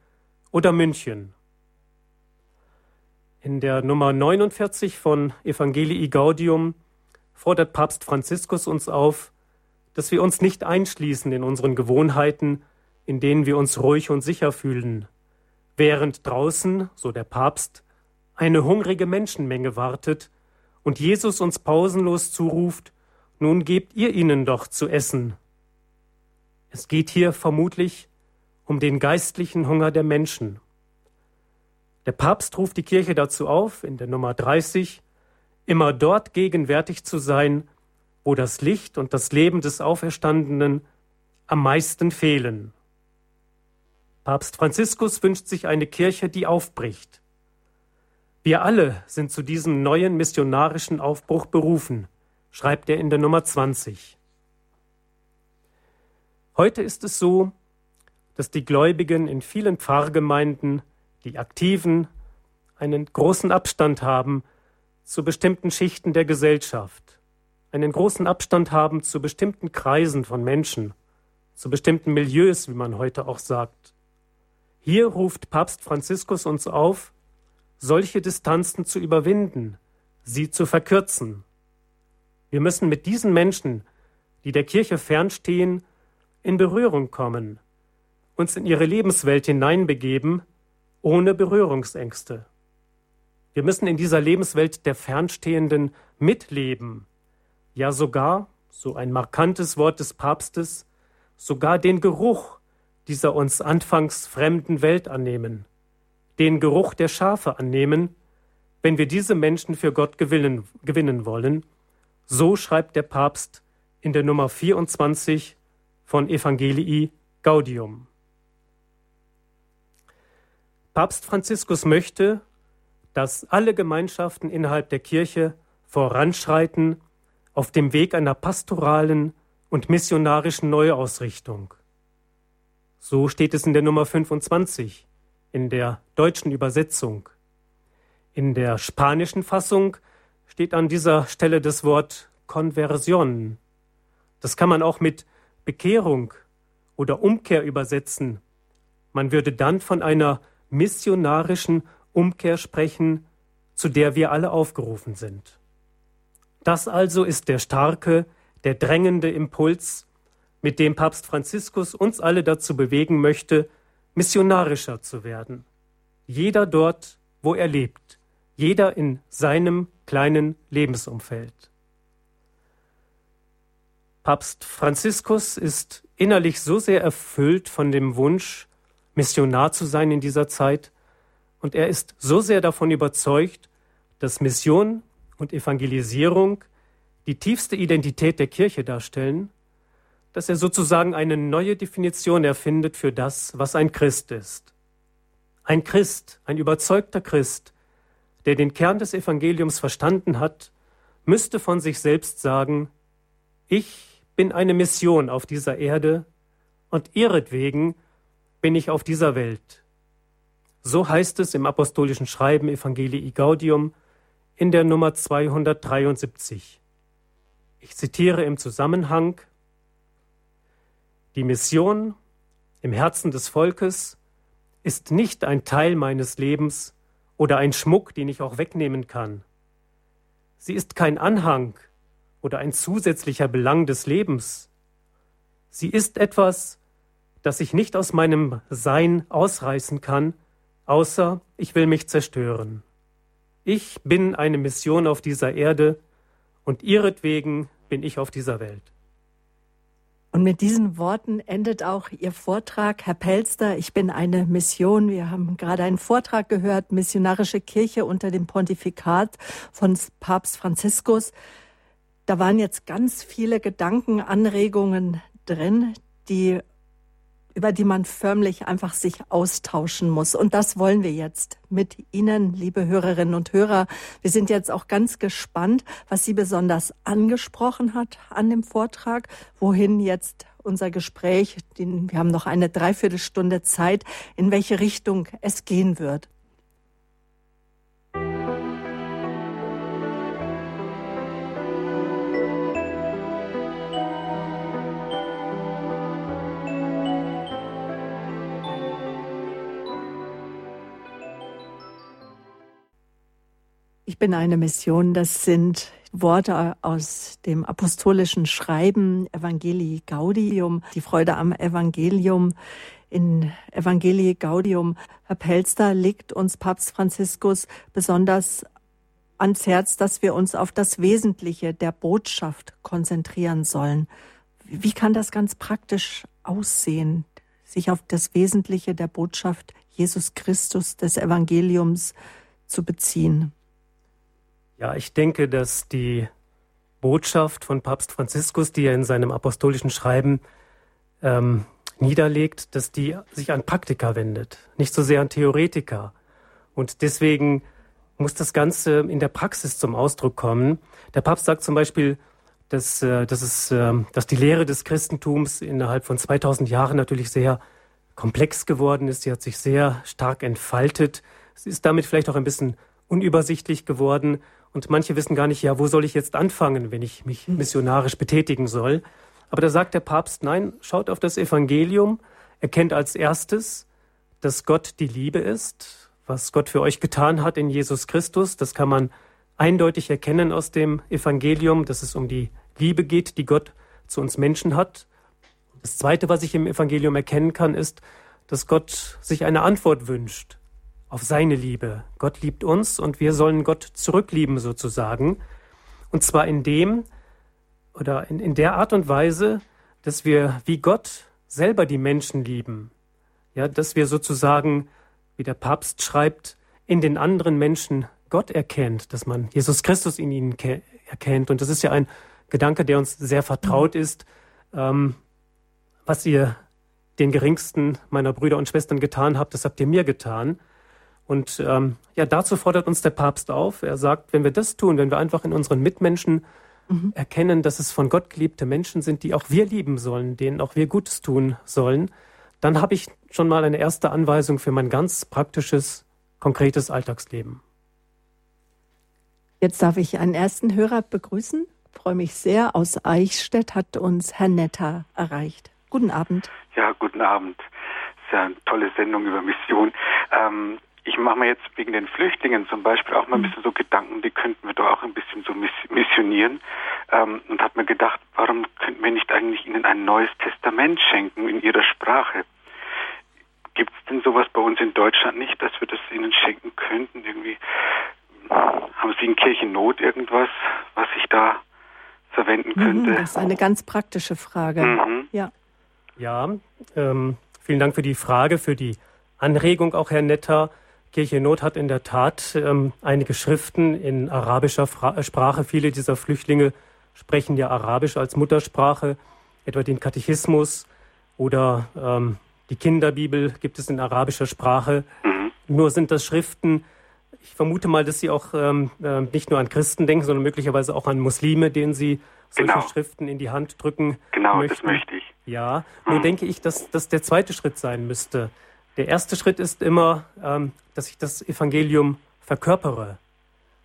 oder München. In der Nummer 49 von Evangelii Gaudium fordert Papst Franziskus uns auf, dass wir uns nicht einschließen in unseren Gewohnheiten, in denen wir uns ruhig und sicher fühlen, während draußen, so der Papst, eine hungrige Menschenmenge wartet und Jesus uns pausenlos zuruft, nun gebt ihr ihnen doch zu essen. Es geht hier vermutlich um den geistlichen Hunger der Menschen. Der Papst ruft die Kirche dazu auf, in der Nummer 30, immer dort gegenwärtig zu sein, wo das Licht und das Leben des Auferstandenen am meisten fehlen. Papst Franziskus wünscht sich eine Kirche, die aufbricht. Wir alle sind zu diesem neuen missionarischen Aufbruch berufen, schreibt er in der Nummer 20. Heute ist es so, dass die Gläubigen in vielen Pfarrgemeinden die Aktiven einen großen Abstand haben zu bestimmten Schichten der Gesellschaft, einen großen Abstand haben zu bestimmten Kreisen von Menschen, zu bestimmten Milieus, wie man heute auch sagt. Hier ruft Papst Franziskus uns auf, solche Distanzen zu überwinden, sie zu verkürzen. Wir müssen mit diesen Menschen, die der Kirche fernstehen, in Berührung kommen, uns in ihre Lebenswelt hineinbegeben ohne Berührungsängste. Wir müssen in dieser Lebenswelt der Fernstehenden mitleben, ja sogar, so ein markantes Wort des Papstes, sogar den Geruch dieser uns anfangs fremden Welt annehmen, den Geruch der Schafe annehmen, wenn wir diese Menschen für Gott gewinnen, gewinnen wollen. So schreibt der Papst in der Nummer 24 von Evangelii Gaudium. Papst Franziskus möchte, dass alle Gemeinschaften innerhalb der Kirche voranschreiten auf dem Weg einer pastoralen und missionarischen Neuausrichtung. So steht es in der Nummer 25 in der deutschen Übersetzung. In der spanischen Fassung steht an dieser Stelle das Wort Konversion. Das kann man auch mit Bekehrung oder Umkehr übersetzen. Man würde dann von einer missionarischen Umkehr sprechen, zu der wir alle aufgerufen sind. Das also ist der starke, der drängende Impuls, mit dem Papst Franziskus uns alle dazu bewegen möchte, missionarischer zu werden. Jeder dort, wo er lebt, jeder in seinem kleinen Lebensumfeld. Papst Franziskus ist innerlich so sehr erfüllt von dem Wunsch, Missionar zu sein in dieser Zeit. Und er ist so sehr davon überzeugt, dass Mission und Evangelisierung die tiefste Identität der Kirche darstellen, dass er sozusagen eine neue Definition erfindet für das, was ein Christ ist. Ein Christ, ein überzeugter Christ, der den Kern des Evangeliums verstanden hat, müsste von sich selbst sagen, ich bin eine Mission auf dieser Erde und ihretwegen bin ich auf dieser Welt. So heißt es im apostolischen Schreiben Evangelii Gaudium in der Nummer 273. Ich zitiere im Zusammenhang Die Mission im Herzen des Volkes ist nicht ein Teil meines Lebens oder ein Schmuck, den ich auch wegnehmen kann. Sie ist kein Anhang oder ein zusätzlicher Belang des Lebens. Sie ist etwas, das ich nicht aus meinem Sein ausreißen kann, außer ich will mich zerstören. Ich bin eine Mission auf dieser Erde und ihretwegen bin ich auf dieser Welt. Und mit diesen Worten endet auch Ihr Vortrag, Herr Pelster. Ich bin eine Mission. Wir haben gerade einen Vortrag gehört, Missionarische Kirche unter dem Pontifikat von Papst Franziskus. Da waren jetzt ganz viele Gedanken, Anregungen drin, die über die man förmlich einfach sich austauschen muss. Und das wollen wir jetzt mit Ihnen, liebe Hörerinnen und Hörer. Wir sind jetzt auch ganz gespannt, was Sie besonders angesprochen hat an dem Vortrag, wohin jetzt unser Gespräch, wir haben noch eine Dreiviertelstunde Zeit, in welche Richtung es gehen wird. Bin eine Mission, das sind Worte aus dem apostolischen Schreiben Evangelii Gaudium, die Freude am Evangelium. In Evangelii Gaudium, Herr Pelster, legt uns Papst Franziskus besonders ans Herz, dass wir uns auf das Wesentliche der Botschaft konzentrieren sollen. Wie kann das ganz praktisch aussehen, sich auf das Wesentliche der Botschaft Jesus Christus des Evangeliums zu beziehen? Ja, ich denke, dass die Botschaft von Papst Franziskus, die er in seinem apostolischen Schreiben ähm, niederlegt, dass die sich an Praktiker wendet, nicht so sehr an Theoretiker. Und deswegen muss das Ganze in der Praxis zum Ausdruck kommen. Der Papst sagt zum Beispiel, dass, äh, dass, es, äh, dass die Lehre des Christentums innerhalb von 2000 Jahren natürlich sehr komplex geworden ist. Sie hat sich sehr stark entfaltet. Sie ist damit vielleicht auch ein bisschen unübersichtlich geworden. Und manche wissen gar nicht, ja, wo soll ich jetzt anfangen, wenn ich mich missionarisch betätigen soll. Aber da sagt der Papst, nein, schaut auf das Evangelium, erkennt als erstes, dass Gott die Liebe ist, was Gott für euch getan hat in Jesus Christus. Das kann man eindeutig erkennen aus dem Evangelium, dass es um die Liebe geht, die Gott zu uns Menschen hat. Das Zweite, was ich im Evangelium erkennen kann, ist, dass Gott sich eine Antwort wünscht auf seine Liebe. Gott liebt uns und wir sollen Gott zurücklieben sozusagen. Und zwar in dem oder in, in der Art und Weise, dass wir wie Gott selber die Menschen lieben. Ja, dass wir sozusagen, wie der Papst schreibt, in den anderen Menschen Gott erkennt, dass man Jesus Christus in ihnen erkennt. Und das ist ja ein Gedanke, der uns sehr vertraut ist. Ähm, was ihr den geringsten meiner Brüder und Schwestern getan habt, das habt ihr mir getan. Und ähm, ja, dazu fordert uns der Papst auf. Er sagt, wenn wir das tun, wenn wir einfach in unseren Mitmenschen mhm. erkennen, dass es von Gott geliebte Menschen sind, die auch wir lieben sollen, denen auch wir Gutes tun sollen, dann habe ich schon mal eine erste Anweisung für mein ganz praktisches, konkretes Alltagsleben. Jetzt darf ich einen ersten Hörer begrüßen. Ich freue mich sehr. Aus Eichstätt hat uns Herr Netter erreicht. Guten Abend. Ja, guten Abend. Das ist ja eine tolle Sendung über Mission. Ähm, ich mache mir jetzt wegen den Flüchtlingen zum Beispiel auch mal ein mhm. bisschen so Gedanken, die könnten wir doch auch ein bisschen so missionieren ähm, und habe mir gedacht, warum könnten wir nicht eigentlich ihnen ein neues Testament schenken in ihrer Sprache? Gibt es denn sowas bei uns in Deutschland nicht, dass wir das ihnen schenken könnten? Irgendwie haben Sie in Kirchennot irgendwas, was ich da verwenden mhm, könnte? Das ist eine ganz praktische Frage. Mhm. Ja. Ja, ähm, vielen Dank für die Frage, für die Anregung auch, Herr Netter. Kirche Not hat in der Tat ähm, einige Schriften in arabischer Fra äh, Sprache. Viele dieser Flüchtlinge sprechen ja Arabisch als Muttersprache, etwa den Katechismus oder ähm, die Kinderbibel gibt es in arabischer Sprache. Mhm. Nur sind das Schriften, ich vermute mal, dass Sie auch ähm, äh, nicht nur an Christen denken, sondern möglicherweise auch an Muslime, denen Sie solche genau. Schriften in die Hand drücken genau, möchten. Das möchte ich. Ja, nur mhm. denke ich, dass das der zweite Schritt sein müsste. Der erste Schritt ist immer, ähm, dass ich das Evangelium verkörpere,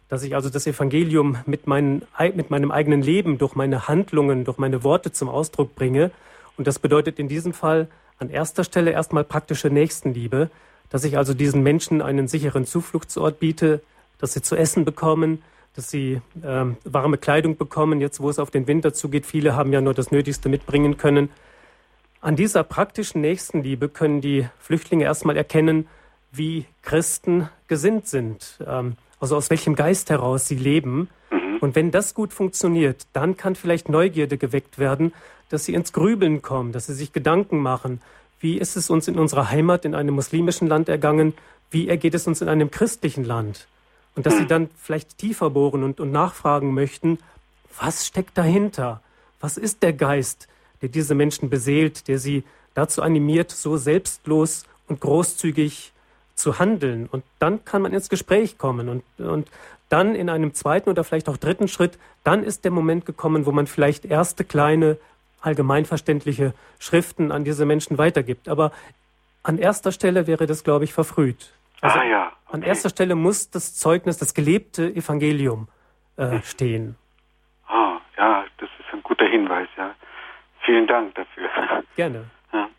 dass ich also das Evangelium mit, meinen, mit meinem eigenen Leben, durch meine Handlungen, durch meine Worte zum Ausdruck bringe. Und das bedeutet in diesem Fall an erster Stelle erstmal praktische Nächstenliebe, dass ich also diesen Menschen einen sicheren Zufluchtsort biete, dass sie zu essen bekommen, dass sie ähm, warme Kleidung bekommen, jetzt wo es auf den Winter zugeht. Viele haben ja nur das Nötigste mitbringen können. An dieser praktischen Nächstenliebe können die Flüchtlinge erstmal erkennen, wie Christen gesinnt sind. Ähm, also aus welchem Geist heraus sie leben. Mhm. Und wenn das gut funktioniert, dann kann vielleicht Neugierde geweckt werden, dass sie ins Grübeln kommen, dass sie sich Gedanken machen. Wie ist es uns in unserer Heimat in einem muslimischen Land ergangen? Wie ergeht es uns in einem christlichen Land? Und dass sie dann vielleicht tiefer bohren und, und nachfragen möchten, was steckt dahinter? Was ist der Geist, der diese Menschen beseelt, der sie dazu animiert, so selbstlos und großzügig zu handeln? Und dann kann man ins Gespräch kommen und, und dann in einem zweiten oder vielleicht auch dritten Schritt, dann ist der Moment gekommen, wo man vielleicht erste kleine allgemeinverständliche Schriften an diese Menschen weitergibt. Aber an erster Stelle wäre das, glaube ich, verfrüht. Also ah, ja. okay. An erster Stelle muss das Zeugnis, das gelebte Evangelium äh, hm. stehen. Ah, ja, das ist ein guter Hinweis, ja. Vielen Dank dafür. Gerne. Ja.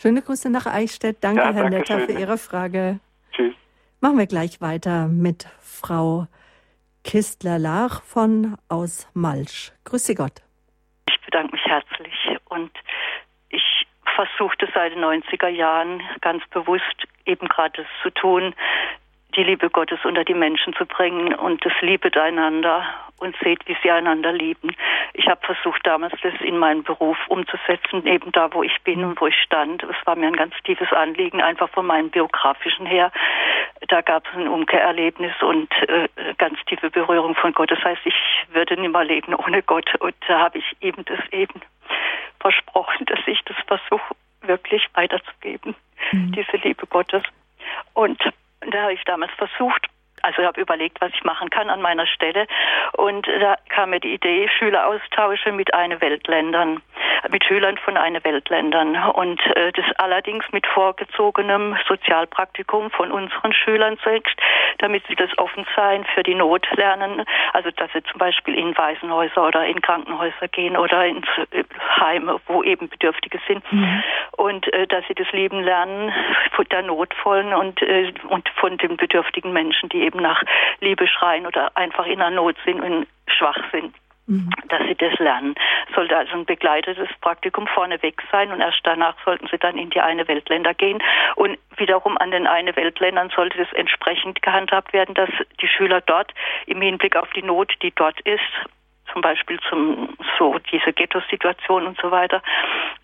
Schöne Grüße nach Eichstätt. Danke, ja, Herr Netter, für Ihre Frage. Tschüss. Machen wir gleich weiter mit Frau Kistler-Lach von aus Malsch. Grüße Gott bedanke mich herzlich und ich versuchte seit den 90er Jahren ganz bewusst eben gerade das zu tun, die Liebe Gottes unter die Menschen zu bringen und das Liebet einander und seht, wie sie einander lieben. Ich habe versucht, damals das in meinen Beruf umzusetzen, eben da, wo ich bin und wo ich stand. Es war mir ein ganz tiefes Anliegen, einfach von meinem biografischen her. Da gab es ein Umkehrerlebnis und äh, ganz tiefe Berührung von Gott. Das heißt, ich würde nicht mehr leben ohne Gott. Und da habe ich eben das eben versprochen, dass ich das versuche, wirklich weiterzugeben, mhm. diese Liebe Gottes. Und da habe ich damals versucht, also ich habe überlegt, was ich machen kann an meiner Stelle. Und da kam mir die Idee, Schüleraustausche mit eine Weltländern, mit Schülern von eine Weltländern. Und äh, das allerdings mit vorgezogenem Sozialpraktikum von unseren Schülern zunächst, damit sie das offen sein für die Not lernen. Also dass sie zum Beispiel in Waisenhäuser oder in Krankenhäuser gehen oder ins äh, Heim, wo eben Bedürftige sind. Mhm. Und äh, dass sie das Leben lernen von der Notvollen und, äh, und von den bedürftigen Menschen, die eben nach Liebe schreien oder einfach in einer Not sind und schwach sind mhm. dass sie das lernen. Sollte also ein begleitetes Praktikum vorneweg sein und erst danach sollten sie dann in die eine Weltländer gehen. Und wiederum an den eine Weltländern sollte das entsprechend gehandhabt werden, dass die Schüler dort im Hinblick auf die Not, die dort ist, zum Beispiel zum so diese Ghetto-Situation und so weiter,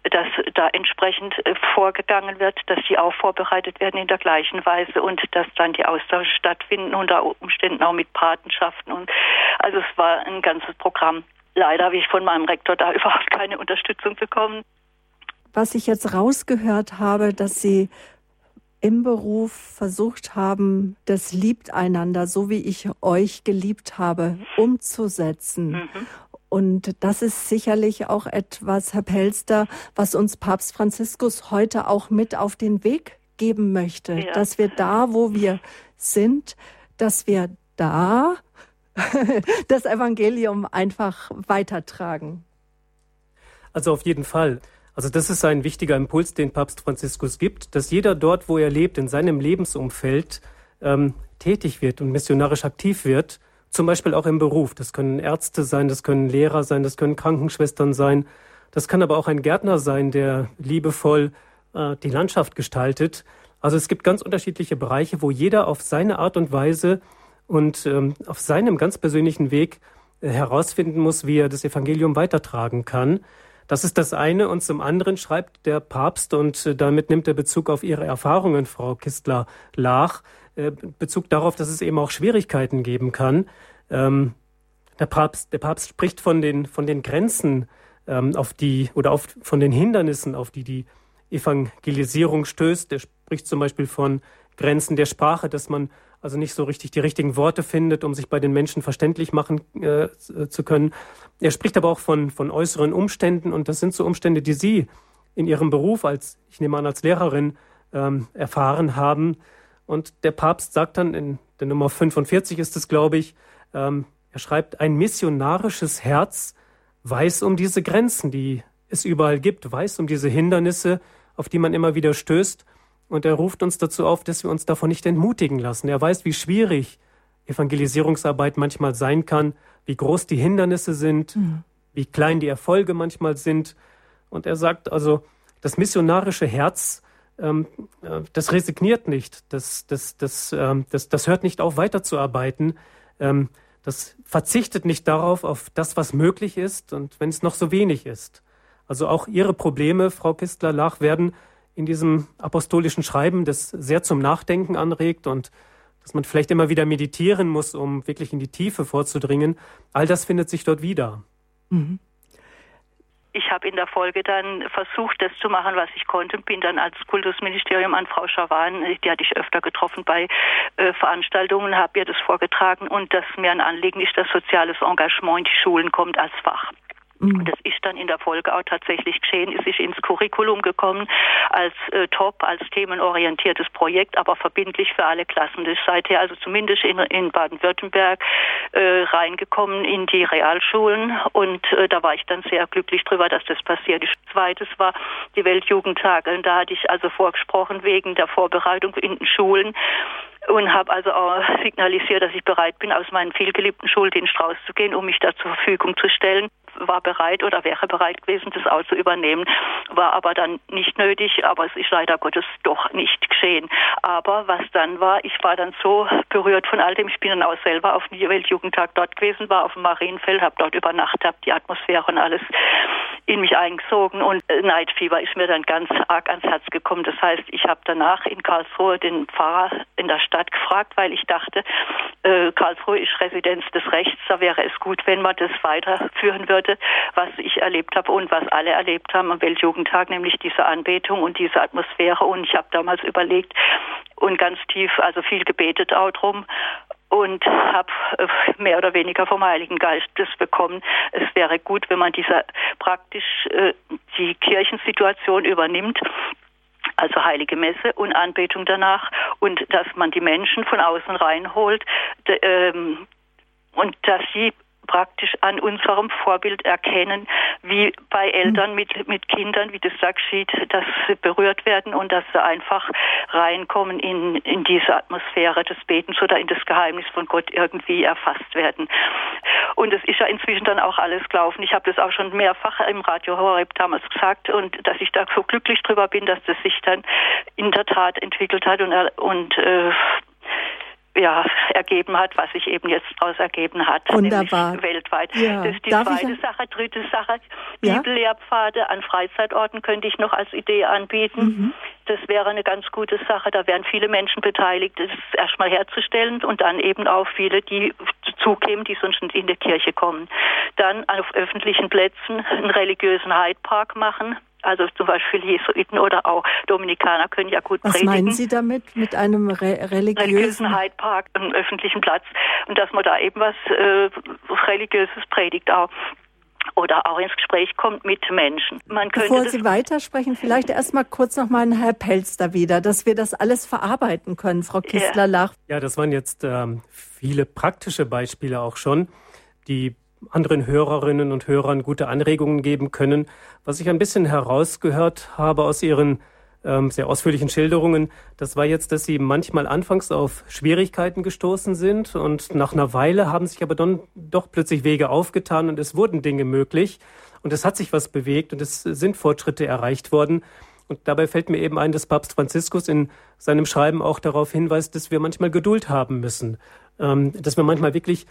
dass da entsprechend äh, vorgegangen wird, dass die auch vorbereitet werden in der gleichen Weise und dass dann die Austausche stattfinden unter Umständen auch mit Patenschaften und also es war ein ganzes Programm. Leider habe ich von meinem Rektor da überhaupt keine Unterstützung bekommen. Was ich jetzt rausgehört habe, dass Sie im Beruf versucht haben, das liebt einander, so wie ich euch geliebt habe, umzusetzen. Mhm. Und das ist sicherlich auch etwas, Herr Pelster, was uns Papst Franziskus heute auch mit auf den Weg geben möchte, ja. dass wir da, wo wir sind, dass wir da das Evangelium einfach weitertragen. Also auf jeden Fall. Also das ist ein wichtiger Impuls, den Papst Franziskus gibt, dass jeder dort, wo er lebt, in seinem Lebensumfeld ähm, tätig wird und missionarisch aktiv wird, zum Beispiel auch im Beruf. Das können Ärzte sein, das können Lehrer sein, das können Krankenschwestern sein, das kann aber auch ein Gärtner sein, der liebevoll äh, die Landschaft gestaltet. Also es gibt ganz unterschiedliche Bereiche, wo jeder auf seine Art und Weise und ähm, auf seinem ganz persönlichen Weg äh, herausfinden muss, wie er das Evangelium weitertragen kann. Das ist das eine. Und zum anderen schreibt der Papst, und äh, damit nimmt er Bezug auf Ihre Erfahrungen, Frau Kistler-Lach, äh, Bezug darauf, dass es eben auch Schwierigkeiten geben kann. Ähm, der Papst, der Papst spricht von den, von den Grenzen, ähm, auf die, oder auf, von den Hindernissen, auf die die Evangelisierung stößt. Er spricht zum Beispiel von Grenzen der Sprache, dass man also nicht so richtig die richtigen Worte findet, um sich bei den Menschen verständlich machen äh, zu können. Er spricht aber auch von, von äußeren Umständen und das sind so Umstände, die Sie in Ihrem Beruf als, ich nehme an, als Lehrerin ähm, erfahren haben. Und der Papst sagt dann in der Nummer 45 ist es, glaube ich, ähm, er schreibt, ein missionarisches Herz weiß um diese Grenzen, die es überall gibt, weiß um diese Hindernisse, auf die man immer wieder stößt und er ruft uns dazu auf, dass wir uns davon nicht entmutigen lassen. Er weiß, wie schwierig Evangelisierungsarbeit manchmal sein kann, wie groß die Hindernisse sind, mhm. wie klein die Erfolge manchmal sind. Und er sagt also, das missionarische Herz ähm, äh, das resigniert nicht, das, das, das, ähm, das, das hört nicht auf, weiterzuarbeiten. Ähm, das verzichtet nicht darauf, auf das, was möglich ist und wenn es noch so wenig ist. Also auch Ihre Probleme, Frau Kistler-Lach, werden in diesem apostolischen Schreiben, das sehr zum Nachdenken anregt und dass man vielleicht immer wieder meditieren muss, um wirklich in die Tiefe vorzudringen. All das findet sich dort wieder. Mhm ich habe in der Folge dann versucht, das zu machen, was ich konnte und bin dann als Kultusministerium an Frau Schawan, die hatte ich öfter getroffen bei äh, Veranstaltungen, habe ihr das vorgetragen und dass mir ein Anliegen ist, dass soziales Engagement in die Schulen kommt als Fach. Mhm. Das ist dann in der Folge auch tatsächlich geschehen. Es ist ins Curriculum gekommen als äh, top, als themenorientiertes Projekt, aber verbindlich für alle Klassen. Das ist seither also zumindest in, in Baden-Württemberg äh, reingekommen in die Realschulen und äh, da war ich dann sehr glücklich drüber, dass das passiert ist. Zweites war die Weltjugendtage. Und da hatte ich also vorgesprochen wegen der Vorbereitung in den Schulen und habe also auch signalisiert, dass ich bereit bin, aus meinem vielgeliebten Schuldienst rauszugehen, um mich da zur Verfügung zu stellen. War bereit oder wäre bereit gewesen, das auch zu übernehmen, war aber dann nicht nötig, aber es ist leider Gottes doch nicht geschehen. Aber was dann war, ich war dann so berührt von all dem, ich bin dann auch selber auf dem Weltjugendtag dort gewesen, war auf dem Marienfeld, habe dort übernachtet, habe die Atmosphäre und alles in mich eingesogen und äh, Neidfieber ist mir dann ganz arg ans Herz gekommen. Das heißt, ich habe danach in Karlsruhe den Pfarrer in der Stadt gefragt, weil ich dachte, äh, Karlsruhe ist Residenz des Rechts, da wäre es gut, wenn man das weiterführen würde würde, was ich erlebt habe und was alle erlebt haben am Weltjugendtag, nämlich diese Anbetung und diese Atmosphäre. Und ich habe damals überlegt und ganz tief, also viel gebetet auch drum und habe äh, mehr oder weniger vom Heiligen Geist das bekommen. Es wäre gut, wenn man dieser praktisch äh, die Kirchensituation übernimmt also heilige Messe und Anbetung danach und dass man die Menschen von außen reinholt ähm, und dass sie praktisch an unserem Vorbild erkennen, wie bei Eltern mit, mit Kindern, wie das da geschieht, dass sie berührt werden und dass sie einfach reinkommen in, in diese Atmosphäre des Betens oder in das Geheimnis von Gott irgendwie erfasst werden. Und es ist ja inzwischen dann auch alles gelaufen. Ich habe das auch schon mehrfach im Radio Horeb damals gesagt und dass ich da so glücklich drüber bin, dass das sich dann in der Tat entwickelt hat und, und äh, ja, ergeben hat, was sich eben jetzt daraus ergeben hat, Wunderbar. weltweit. Ja. Das ist die Darf zweite ich? Sache. Dritte Sache, ja? Bibellehrpfade an Freizeitorten könnte ich noch als Idee anbieten. Mhm. Das wäre eine ganz gute Sache. Da wären viele Menschen beteiligt, das erstmal herzustellen und dann eben auch viele, die zukämen, die sonst nicht in die Kirche kommen. Dann auf öffentlichen Plätzen einen religiösen Hyde Park machen also zum Beispiel Jesuiten oder auch Dominikaner können ja gut Was predigen. Was meinen Sie damit, mit einem re religiösen... religiösen Hyde Park, einem öffentlichen Platz und dass man da eben was äh, Religiöses predigt auch oder auch ins Gespräch kommt mit Menschen. Man Bevor Sie weitersprechen, vielleicht erstmal kurz noch mal Herr Pelster wieder, dass wir das alles verarbeiten können, Frau Kistler-Lach. Ja. ja, das waren jetzt ähm, viele praktische Beispiele auch schon, die anderen Hörerinnen und Hörern gute Anregungen geben können. Was ich ein bisschen herausgehört habe aus Ihren ähm, sehr ausführlichen Schilderungen, das war jetzt, dass Sie manchmal anfangs auf Schwierigkeiten gestoßen sind und nach einer Weile haben sich aber dann doch plötzlich Wege aufgetan und es wurden Dinge möglich und es hat sich was bewegt und es sind Fortschritte erreicht worden. Und dabei fällt mir eben ein, dass Papst Franziskus in seinem Schreiben auch darauf hinweist, dass wir manchmal Geduld haben müssen, ähm, dass wir manchmal wirklich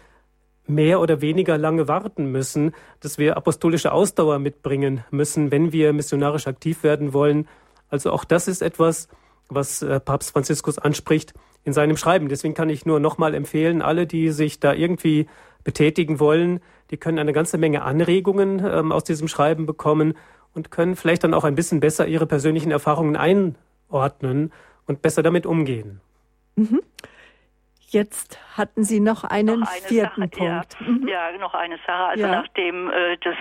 mehr oder weniger lange warten müssen, dass wir apostolische Ausdauer mitbringen müssen, wenn wir missionarisch aktiv werden wollen. Also auch das ist etwas, was äh, Papst Franziskus anspricht in seinem Schreiben. Deswegen kann ich nur nochmal empfehlen, alle, die sich da irgendwie betätigen wollen, die können eine ganze Menge Anregungen ähm, aus diesem Schreiben bekommen und können vielleicht dann auch ein bisschen besser ihre persönlichen Erfahrungen einordnen und besser damit umgehen. Mhm. Jetzt hatten Sie noch einen noch eine vierten Sache, Punkt. Ja, mhm. ja, noch eine Sache. Also ja. nachdem äh, das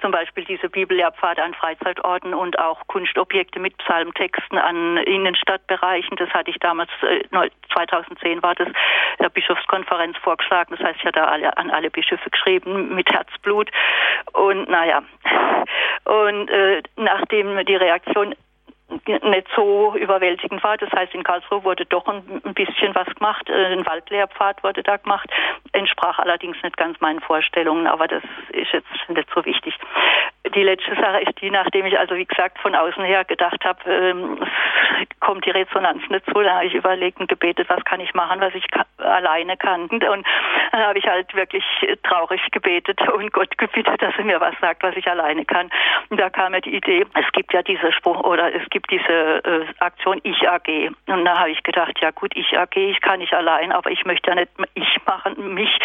zum Beispiel diese Bibellehrpfade an Freizeitorten und auch Kunstobjekte mit Psalmtexten an Innenstadtbereichen, das hatte ich damals, äh, 2010 war das, der Bischofskonferenz vorgeschlagen. Das heißt, ich hatte alle, an alle Bischöfe geschrieben mit Herzblut. Und naja, und äh, nachdem die Reaktion nicht so überwältigend war. Das heißt, in Karlsruhe wurde doch ein, bisschen was gemacht. Äh, ein Waldlehrpfad wurde da gemacht. Entsprach allerdings nicht ganz meinen Vorstellungen, aber das ist jetzt nicht so wichtig. Die letzte Sache ist die, nachdem ich also wie gesagt von außen her gedacht habe, ähm, kommt die Resonanz nicht zu, da habe ich überlegt und gebetet, was kann ich machen, was ich ka alleine kann. Und dann habe ich halt wirklich traurig gebetet und Gott gebeten, dass er mir was sagt, was ich alleine kann. Und da kam mir die Idee, es gibt ja diese Spruch oder es gibt diese äh, Aktion Ich AG. Und da habe ich gedacht, ja gut, Ich AG, ich kann nicht allein, aber ich möchte ja nicht ich machen, mich,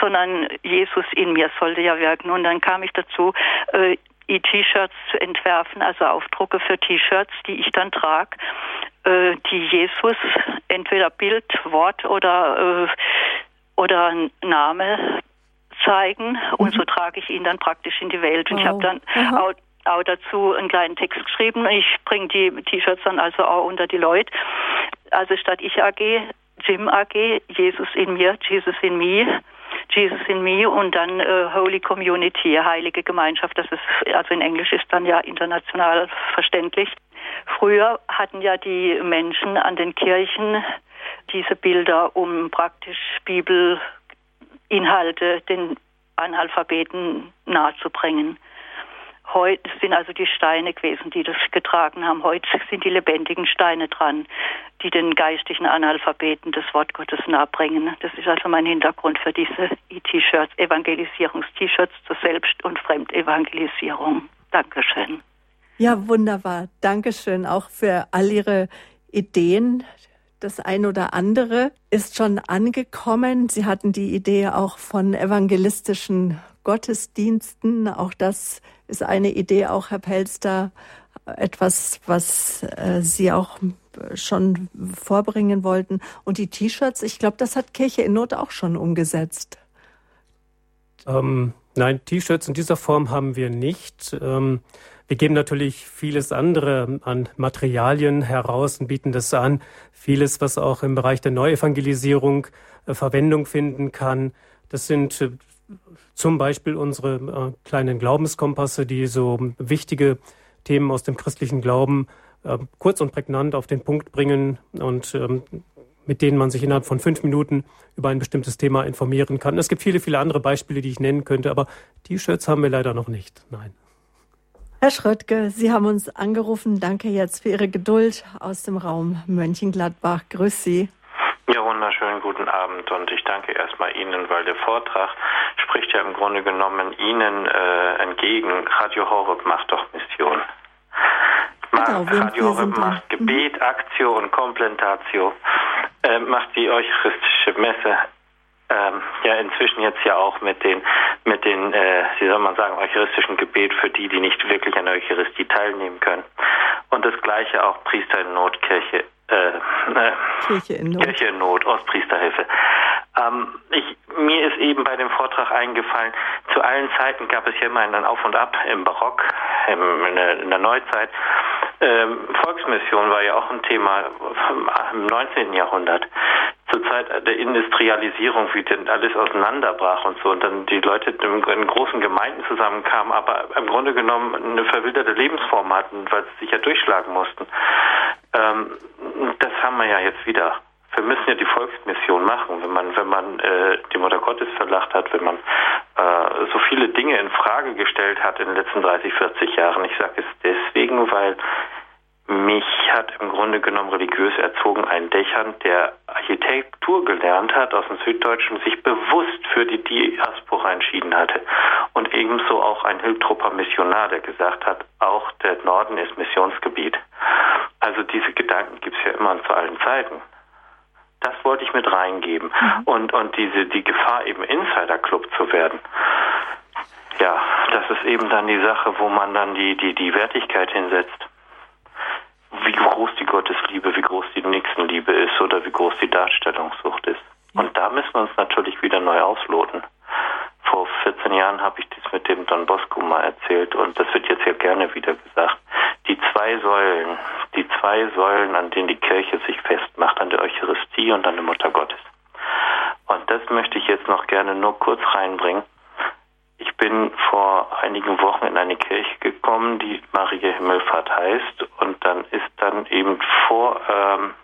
sondern Jesus in mir sollte ja wirken. Und dann kam ich dazu, äh, E-T-Shirts zu entwerfen, also Aufdrucke für T-Shirts, die ich dann trage, äh, die Jesus entweder Bild, Wort oder äh, oder Name zeigen und mhm. so trage ich ihn dann praktisch in die Welt. Und wow. ich habe dann auch, auch, dazu einen kleinen Text geschrieben. Ich bringe die T-Shirts dann also auch unter die Leute. Also statt ich AG, Jim AG, Jesus in mir, Jesus in mir Jesus in Me und dann äh, Holy Community, heilige Gemeinschaft. Das ist, also in Englisch ist dann ja international verständlich. Früher hatten ja die Menschen an den Kirchen diese Bilder, um praktisch Bibelinhalte den Analphabeten nahezubringen. Heute sind also die Steine gewesen, die das getragen haben. Heute sind die lebendigen Steine dran, die den geistigen Analphabeten das Wort Gottes nahebringen. Das ist also mein Hintergrund für diese E-T-Shirts, Evangelisierungs-T-Shirts zur Selbst- und Fremdevangelisierung. Dankeschön. Ja, wunderbar. Dankeschön auch für all Ihre Ideen. Das ein oder andere ist schon angekommen. Sie hatten die Idee auch von evangelistischen Gottesdiensten. Auch das ist eine Idee, auch Herr Pelster, etwas, was äh, Sie auch schon vorbringen wollten. Und die T-Shirts, ich glaube, das hat Kirche in Not auch schon umgesetzt. Ähm, nein, T-Shirts in dieser Form haben wir nicht. Ähm, wir geben natürlich vieles andere an Materialien heraus und bieten das an. Vieles, was auch im Bereich der Neuevangelisierung äh, Verwendung finden kann. Das sind äh, zum Beispiel unsere äh, kleinen Glaubenskompasse, die so wichtige Themen aus dem christlichen Glauben äh, kurz und prägnant auf den Punkt bringen und ähm, mit denen man sich innerhalb von fünf Minuten über ein bestimmtes Thema informieren kann. Es gibt viele, viele andere Beispiele, die ich nennen könnte, aber T-Shirts haben wir leider noch nicht. Nein. Herr Schröttke, Sie haben uns angerufen. Danke jetzt für Ihre Geduld aus dem Raum Mönchengladbach. Grüß Sie. Ja, wunderschönen guten Abend und ich danke erstmal Ihnen, weil der Vortrag spricht ja im Grunde genommen Ihnen äh, entgegen. Radio Horeb macht doch Mission. Genau, Radio Horeb macht Gebet, mhm. Aktio und Komplentatio, äh, macht die eucharistische Messe ähm, ja inzwischen jetzt ja auch mit den mit den äh, wie soll man sagen eucharistischen Gebet für die, die nicht wirklich an der Eucharistie teilnehmen können. Und das gleiche auch Priester in Not, Kirche, äh, äh, Kirche in Not, Kirche in Not Ostpriesterhilfe. Ähm, ich, mir ist eben bei dem Vortrag eingefallen, zu allen Zeiten gab es ja immer ein Auf und Ab im Barock, im, in, der, in der Neuzeit. Ähm, Volksmission war ja auch ein Thema im 19. Jahrhundert zur Zeit der Industrialisierung, wie denn alles auseinanderbrach und so, und dann die Leute in, in großen Gemeinden zusammenkamen, aber im Grunde genommen eine verwilderte Lebensform hatten, weil sie sich ja durchschlagen mussten. Ähm, das haben wir ja jetzt wieder. Wir müssen ja die Volksmission machen, wenn man, wenn man äh, die Mutter Gottes verlacht hat, wenn man äh, so viele Dinge in Frage gestellt hat in den letzten 30, 40 Jahren. Ich sage es deswegen, weil mich hat im Grunde genommen religiös erzogen ein Dächern, der Architektur gelernt hat aus dem Süddeutschen, sich bewusst für die Diaspora entschieden hatte. Und ebenso auch ein Hilftrupper Missionar, der gesagt hat, auch der Norden ist Missionsgebiet. Also diese Gedanken gibt es ja immer und zu allen Zeiten. Das wollte ich mit reingeben. Mhm. Und, und diese, die Gefahr, eben Insider-Club zu werden. Ja, das ist eben dann die Sache, wo man dann die, die, die Wertigkeit hinsetzt wie groß die Gottesliebe, wie groß die Nächstenliebe ist oder wie groß die Darstellungssucht ist. Und da müssen wir uns natürlich wieder neu ausloten. Vor 14 Jahren habe ich dies mit dem Don Bosco mal erzählt und das wird jetzt ja gerne wieder gesagt. Die zwei Säulen, die zwei Säulen, an denen die Kirche sich festmacht, an der Eucharistie und an der Mutter Gottes. Und das möchte ich jetzt noch gerne nur kurz reinbringen. Ich bin vor einigen Wochen in eine Kirche gekommen, die Maria Himmelfahrt heißt. Und dann ist dann eben vor, ähm,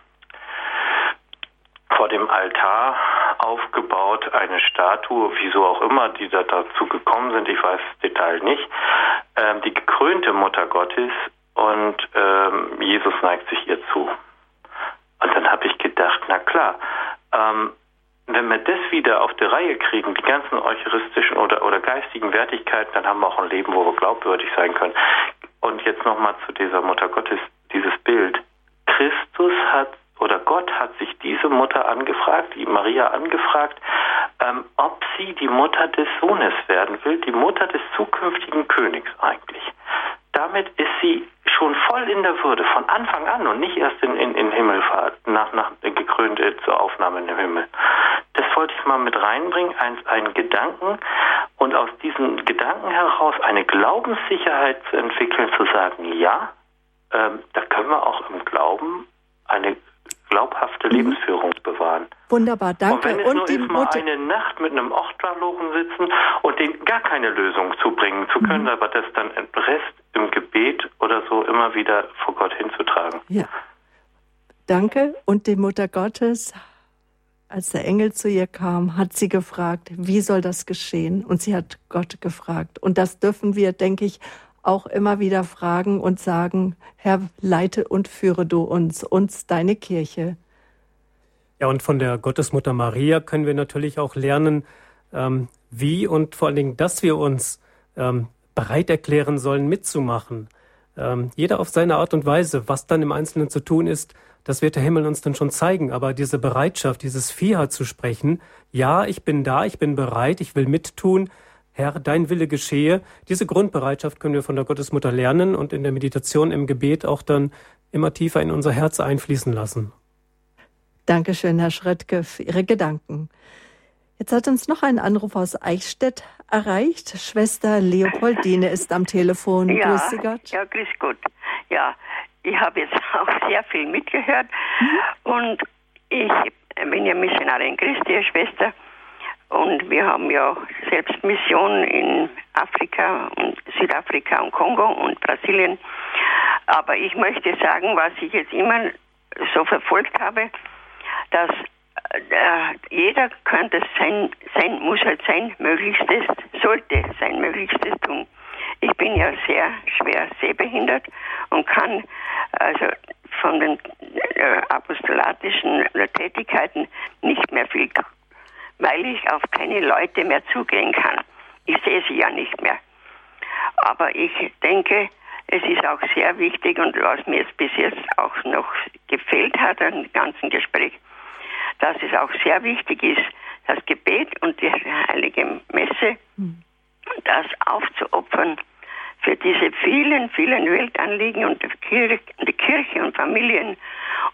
vor dem Altar aufgebaut eine Statue, wieso auch immer die da dazu gekommen sind, ich weiß das Detail nicht, ähm, die gekrönte Mutter Gottes und ähm, Jesus neigt sich ihr zu. Und dann habe ich gedacht, na klar, ähm, wenn wir das wieder auf die Reihe kriegen, die ganzen eucharistischen oder, oder geistigen Wertigkeiten, dann haben wir auch ein Leben, wo wir glaubwürdig sein können. Und jetzt nochmal zu dieser Mutter Gottes, dieses Bild. Christus hat oder Gott hat sich diese Mutter angefragt, die Maria angefragt, ähm, ob sie die Mutter des Sohnes werden will, die Mutter des zukünftigen Königs eigentlich. Damit ist sie schon voll in der Würde von Anfang an und nicht erst in, in, in Himmelfahrt, nach, nach gekrönt zur Aufnahme in den Himmel. Das wollte ich mal mit reinbringen, ein, einen Gedanken und aus diesem Gedanken heraus eine Glaubenssicherheit zu entwickeln, zu sagen, ja, ähm, da können wir auch im Glauben eine glaubhafte mhm. Lebensführung bewahren. Wunderbar, danke. Und wenn es und nur die ist, mal eine Nacht mit einem Obdachlosen sitzen und den gar keine Lösung zubringen zu können, mhm. aber das dann im Rest im Gebet oder so immer wieder vor Gott hinzutragen. Ja. Danke. Und die Mutter Gottes, als der Engel zu ihr kam, hat sie gefragt, wie soll das geschehen? Und sie hat Gott gefragt. Und das dürfen wir, denke ich, auch immer wieder fragen und sagen, Herr, leite und führe du uns, uns deine Kirche. Ja, und von der Gottesmutter Maria können wir natürlich auch lernen, ähm, wie und vor allen Dingen, dass wir uns ähm, bereit erklären sollen, mitzumachen. Ähm, jeder auf seine Art und Weise, was dann im Einzelnen zu tun ist, das wird der Himmel uns dann schon zeigen. Aber diese Bereitschaft, dieses Fiat zu sprechen, ja, ich bin da, ich bin bereit, ich will mittun, Herr, dein Wille geschehe. Diese Grundbereitschaft können wir von der Gottesmutter lernen und in der Meditation, im Gebet auch dann immer tiefer in unser Herz einfließen lassen. Dankeschön, Herr Schröttke, für Ihre Gedanken. Jetzt hat uns noch ein Anruf aus Eichstätt erreicht. Schwester Leopoldine ist am Telefon. Ja, grüß Sie Gott. Ja, grüß Gott. Ja, ich habe jetzt auch sehr viel mitgehört mhm. und ich bin ja Missionarin Christi, Schwester. Und wir haben ja selbst Missionen in Afrika und Südafrika und Kongo und Brasilien. Aber ich möchte sagen, was ich jetzt immer so verfolgt habe, dass äh, jeder könnte sein, sein, muss halt sein Möglichstes, sollte sein Möglichstes tun. Ich bin ja sehr schwer sehbehindert und kann also von den äh, apostolatischen Tätigkeiten nicht mehr viel weil ich auf keine Leute mehr zugehen kann. Ich sehe sie ja nicht mehr. Aber ich denke, es ist auch sehr wichtig und was mir jetzt bis jetzt auch noch gefehlt hat am ganzen Gespräch, dass es auch sehr wichtig ist, das Gebet und die heilige Messe, mhm. das aufzuopfern für diese vielen, vielen Weltanliegen und die Kirche, und Familien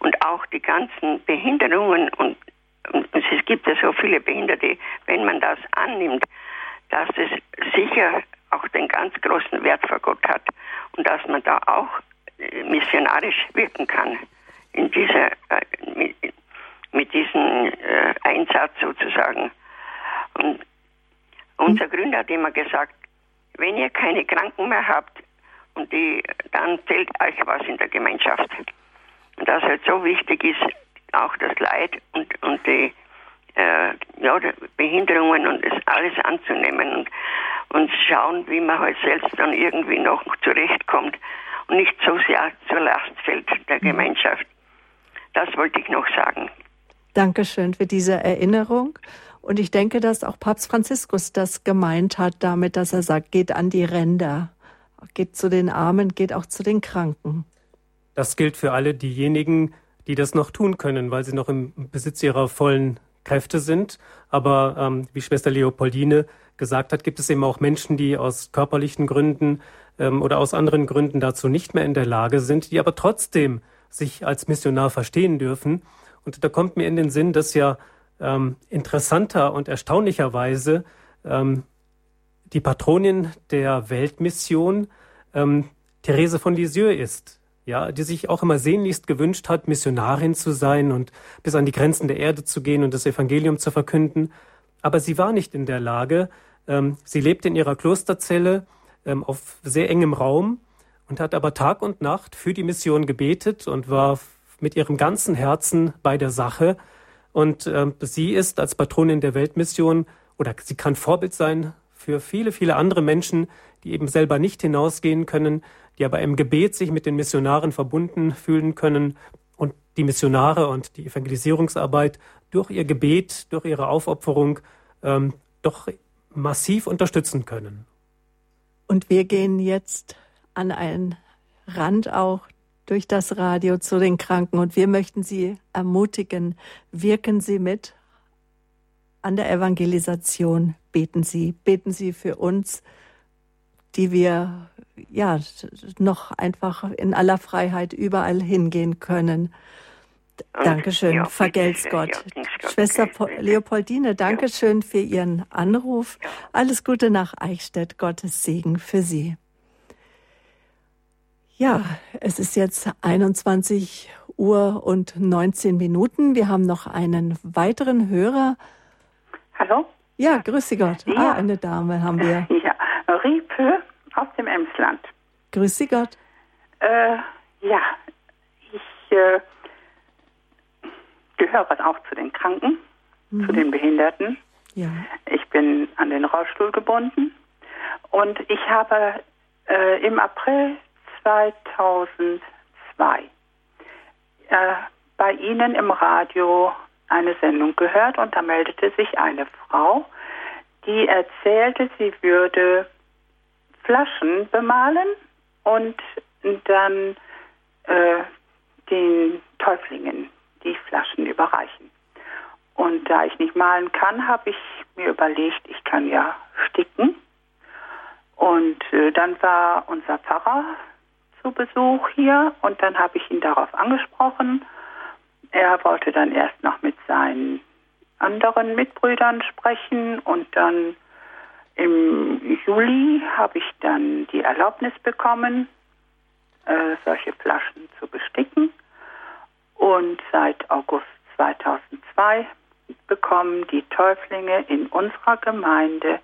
und auch die ganzen Behinderungen und es gibt ja so viele Behinderte, wenn man das annimmt, dass es sicher auch den ganz großen Wert vor Gott hat und dass man da auch äh, missionarisch wirken kann in dieser äh, mit, mit diesem äh, Einsatz sozusagen. Und unser Gründer hat immer gesagt, wenn ihr keine Kranken mehr habt, und die, dann zählt euch was in der Gemeinschaft. Und das halt so wichtig ist, auch das Leid und, und die, äh, ja, Behinderungen und das alles anzunehmen und, und schauen, wie man halt selbst dann irgendwie noch zurechtkommt und nicht so sehr zur Last fällt der mhm. Gemeinschaft. Das wollte ich noch sagen. Dankeschön für diese Erinnerung. Und ich denke, dass auch Papst Franziskus das gemeint hat damit, dass er sagt, geht an die Ränder, geht zu den Armen, geht auch zu den Kranken. Das gilt für alle diejenigen, die das noch tun können, weil sie noch im Besitz ihrer vollen Kräfte sind. Aber ähm, wie Schwester Leopoldine gesagt hat, gibt es eben auch Menschen, die aus körperlichen Gründen ähm, oder aus anderen Gründen dazu nicht mehr in der Lage sind, die aber trotzdem sich als Missionar verstehen dürfen. Und da kommt mir in den Sinn, dass ja ähm, interessanter und erstaunlicherweise ähm, die Patronin der Weltmission ähm, Therese von Lisieux ist ja, die sich auch immer sehnlichst gewünscht hat, Missionarin zu sein und bis an die Grenzen der Erde zu gehen und das Evangelium zu verkünden. Aber sie war nicht in der Lage. Ähm, sie lebte in ihrer Klosterzelle ähm, auf sehr engem Raum und hat aber Tag und Nacht für die Mission gebetet und war mit ihrem ganzen Herzen bei der Sache. Und äh, sie ist als Patronin der Weltmission oder sie kann Vorbild sein für viele, viele andere Menschen, die eben selber nicht hinausgehen können, die aber im Gebet sich mit den Missionaren verbunden fühlen können und die Missionare und die Evangelisierungsarbeit durch ihr Gebet, durch ihre Aufopferung ähm, doch massiv unterstützen können. Und wir gehen jetzt an einen Rand auch durch das Radio zu den Kranken und wir möchten Sie ermutigen, wirken Sie mit an der Evangelisation, beten Sie, beten Sie für uns, die wir ja noch einfach in aller Freiheit überall hingehen können. Dankeschön, ja, vergelt's Gott. Ja, Schwester Leopoldine, Dankeschön für Ihren Anruf. Alles Gute nach Eichstätt, Gottes Segen für Sie. Ja, es ist jetzt 21 Uhr und 19 Minuten. Wir haben noch einen weiteren Hörer. Hallo? Ja, grüße Gott. Ah, eine Dame haben wir. Ja, Riepe aus dem Emsland. Grüße Gott. Äh, ja, ich äh, gehöre auch zu den Kranken, mhm. zu den Behinderten. Ja. Ich bin an den Rollstuhl gebunden und ich habe äh, im April 2002 äh, bei Ihnen im Radio eine Sendung gehört und da meldete sich eine Frau, die erzählte, sie würde Flaschen bemalen und dann äh, den Täuflingen die Flaschen überreichen. Und da ich nicht malen kann, habe ich mir überlegt, ich kann ja sticken. Und äh, dann war unser Pfarrer zu Besuch hier und dann habe ich ihn darauf angesprochen. Er wollte dann erst noch mit seinen anderen Mitbrüdern sprechen und dann im Juli habe ich dann die Erlaubnis bekommen, äh, solche Flaschen zu besticken. Und seit August 2002 bekommen die Täuflinge in unserer Gemeinde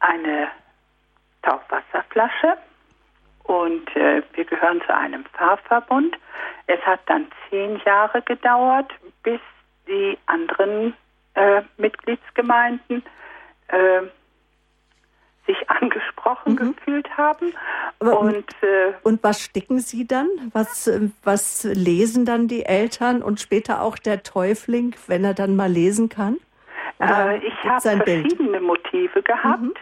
eine Taufwasserflasche und äh, wir gehören zu einem Pfarrverbund. Es hat dann zehn Jahre gedauert, bis die anderen äh, Mitgliedsgemeinden äh, sich angesprochen mhm. gefühlt haben. Und, äh, und was sticken Sie dann? Was, was lesen dann die Eltern und später auch der Täufling, wenn er dann mal lesen kann? Äh, ich habe verschiedene Bild? Motive gehabt. Mhm.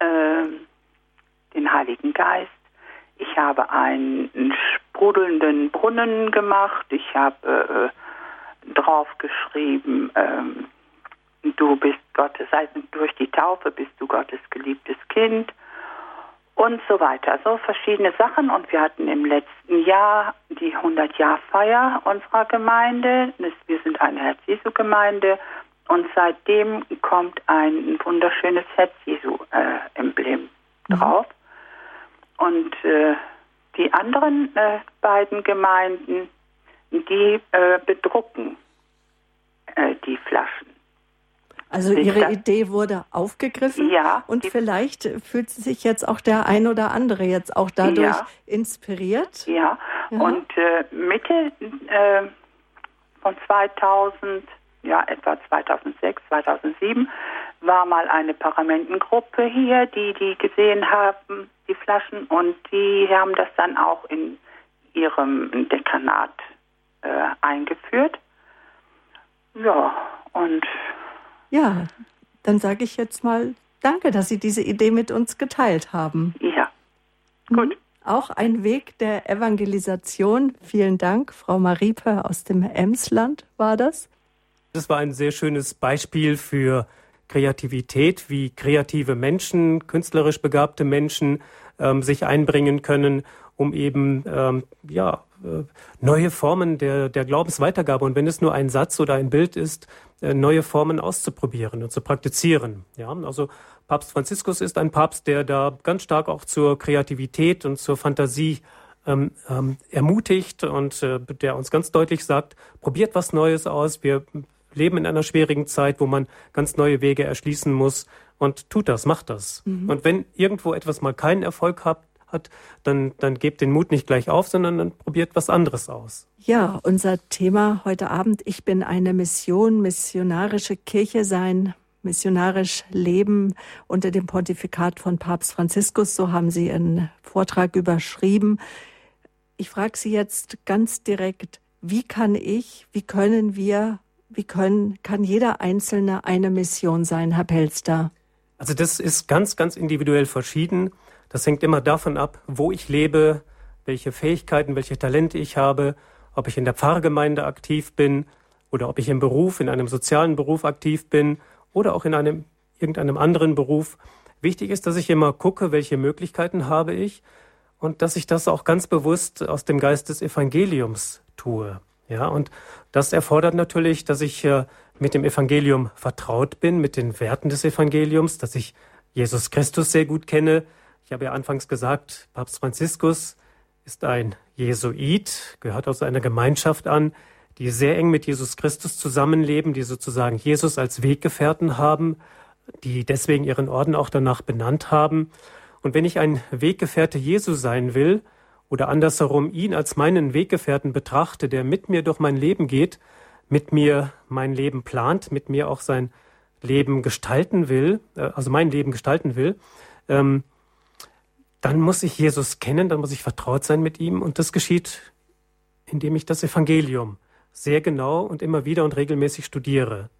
Äh, den Heiligen Geist. Ich habe einen sprudelnden Brunnen gemacht. Ich habe äh, draufgeschrieben, ähm, du bist Gottes, also durch die Taufe bist du Gottes geliebtes Kind und so weiter. So verschiedene Sachen. Und wir hatten im letzten Jahr die 100-Jahr-Feier unserer Gemeinde. Wir sind eine Herz-Jesu-Gemeinde. Und seitdem kommt ein wunderschönes Herz-Jesu-Emblem äh, drauf. Mhm. Und äh, die anderen äh, beiden Gemeinden, die äh, bedrucken äh, die Flaschen. Also Ihre Idee wurde aufgegriffen ja, und vielleicht fühlt sich jetzt auch der ein oder andere jetzt auch dadurch ja. inspiriert. Ja, ja. und äh, Mitte äh, von 2000, ja etwa 2006, 2007 war mal eine Paramentengruppe hier, die die gesehen haben, die Flaschen und die haben das dann auch in ihrem Dekanat äh, eingeführt. Ja, und ja, dann sage ich jetzt mal danke, dass Sie diese Idee mit uns geteilt haben. Ja, gut. Mhm. Auch ein Weg der Evangelisation. Vielen Dank, Frau Mariepe aus dem Emsland war das. Das war ein sehr schönes Beispiel für Kreativität, wie kreative Menschen, künstlerisch begabte Menschen ähm, sich einbringen können, um eben ähm, ja neue Formen der, der Glaubensweitergabe und wenn es nur ein Satz oder ein Bild ist, äh, neue Formen auszuprobieren und zu praktizieren. Ja, also Papst Franziskus ist ein Papst, der da ganz stark auch zur Kreativität und zur Fantasie ähm, ähm, ermutigt und äh, der uns ganz deutlich sagt, probiert was Neues aus. Wir leben in einer schwierigen Zeit, wo man ganz neue Wege erschließen muss und tut das, macht das. Mhm. Und wenn irgendwo etwas mal keinen Erfolg hat, hat, dann, dann gebt den Mut nicht gleich auf, sondern dann probiert was anderes aus. Ja, unser Thema heute Abend, ich bin eine Mission, missionarische Kirche sein, missionarisch leben unter dem Pontifikat von Papst Franziskus, so haben Sie Ihren Vortrag überschrieben. Ich frage Sie jetzt ganz direkt, wie kann ich, wie können wir, wie können, kann jeder Einzelne eine Mission sein, Herr Pelster? Also das ist ganz, ganz individuell verschieden. Das hängt immer davon ab, wo ich lebe, welche Fähigkeiten, welche Talente ich habe, ob ich in der Pfarrgemeinde aktiv bin oder ob ich im Beruf, in einem sozialen Beruf aktiv bin oder auch in einem irgendeinem anderen Beruf. Wichtig ist, dass ich immer gucke, welche Möglichkeiten habe ich und dass ich das auch ganz bewusst aus dem Geist des Evangeliums tue. Ja, und das erfordert natürlich, dass ich äh, mit dem Evangelium vertraut bin, mit den Werten des Evangeliums, dass ich Jesus Christus sehr gut kenne. Ich habe ja anfangs gesagt, Papst Franziskus ist ein Jesuit, gehört aus einer Gemeinschaft an, die sehr eng mit Jesus Christus zusammenleben, die sozusagen Jesus als Weggefährten haben, die deswegen ihren Orden auch danach benannt haben. Und wenn ich ein Weggefährte Jesu sein will, oder andersherum ihn als meinen Weggefährten betrachte, der mit mir durch mein Leben geht, mit mir mein Leben plant, mit mir auch sein Leben gestalten will, äh, also mein Leben gestalten will, ähm, dann muss ich Jesus kennen, dann muss ich vertraut sein mit ihm und das geschieht, indem ich das Evangelium sehr genau und immer wieder und regelmäßig studiere.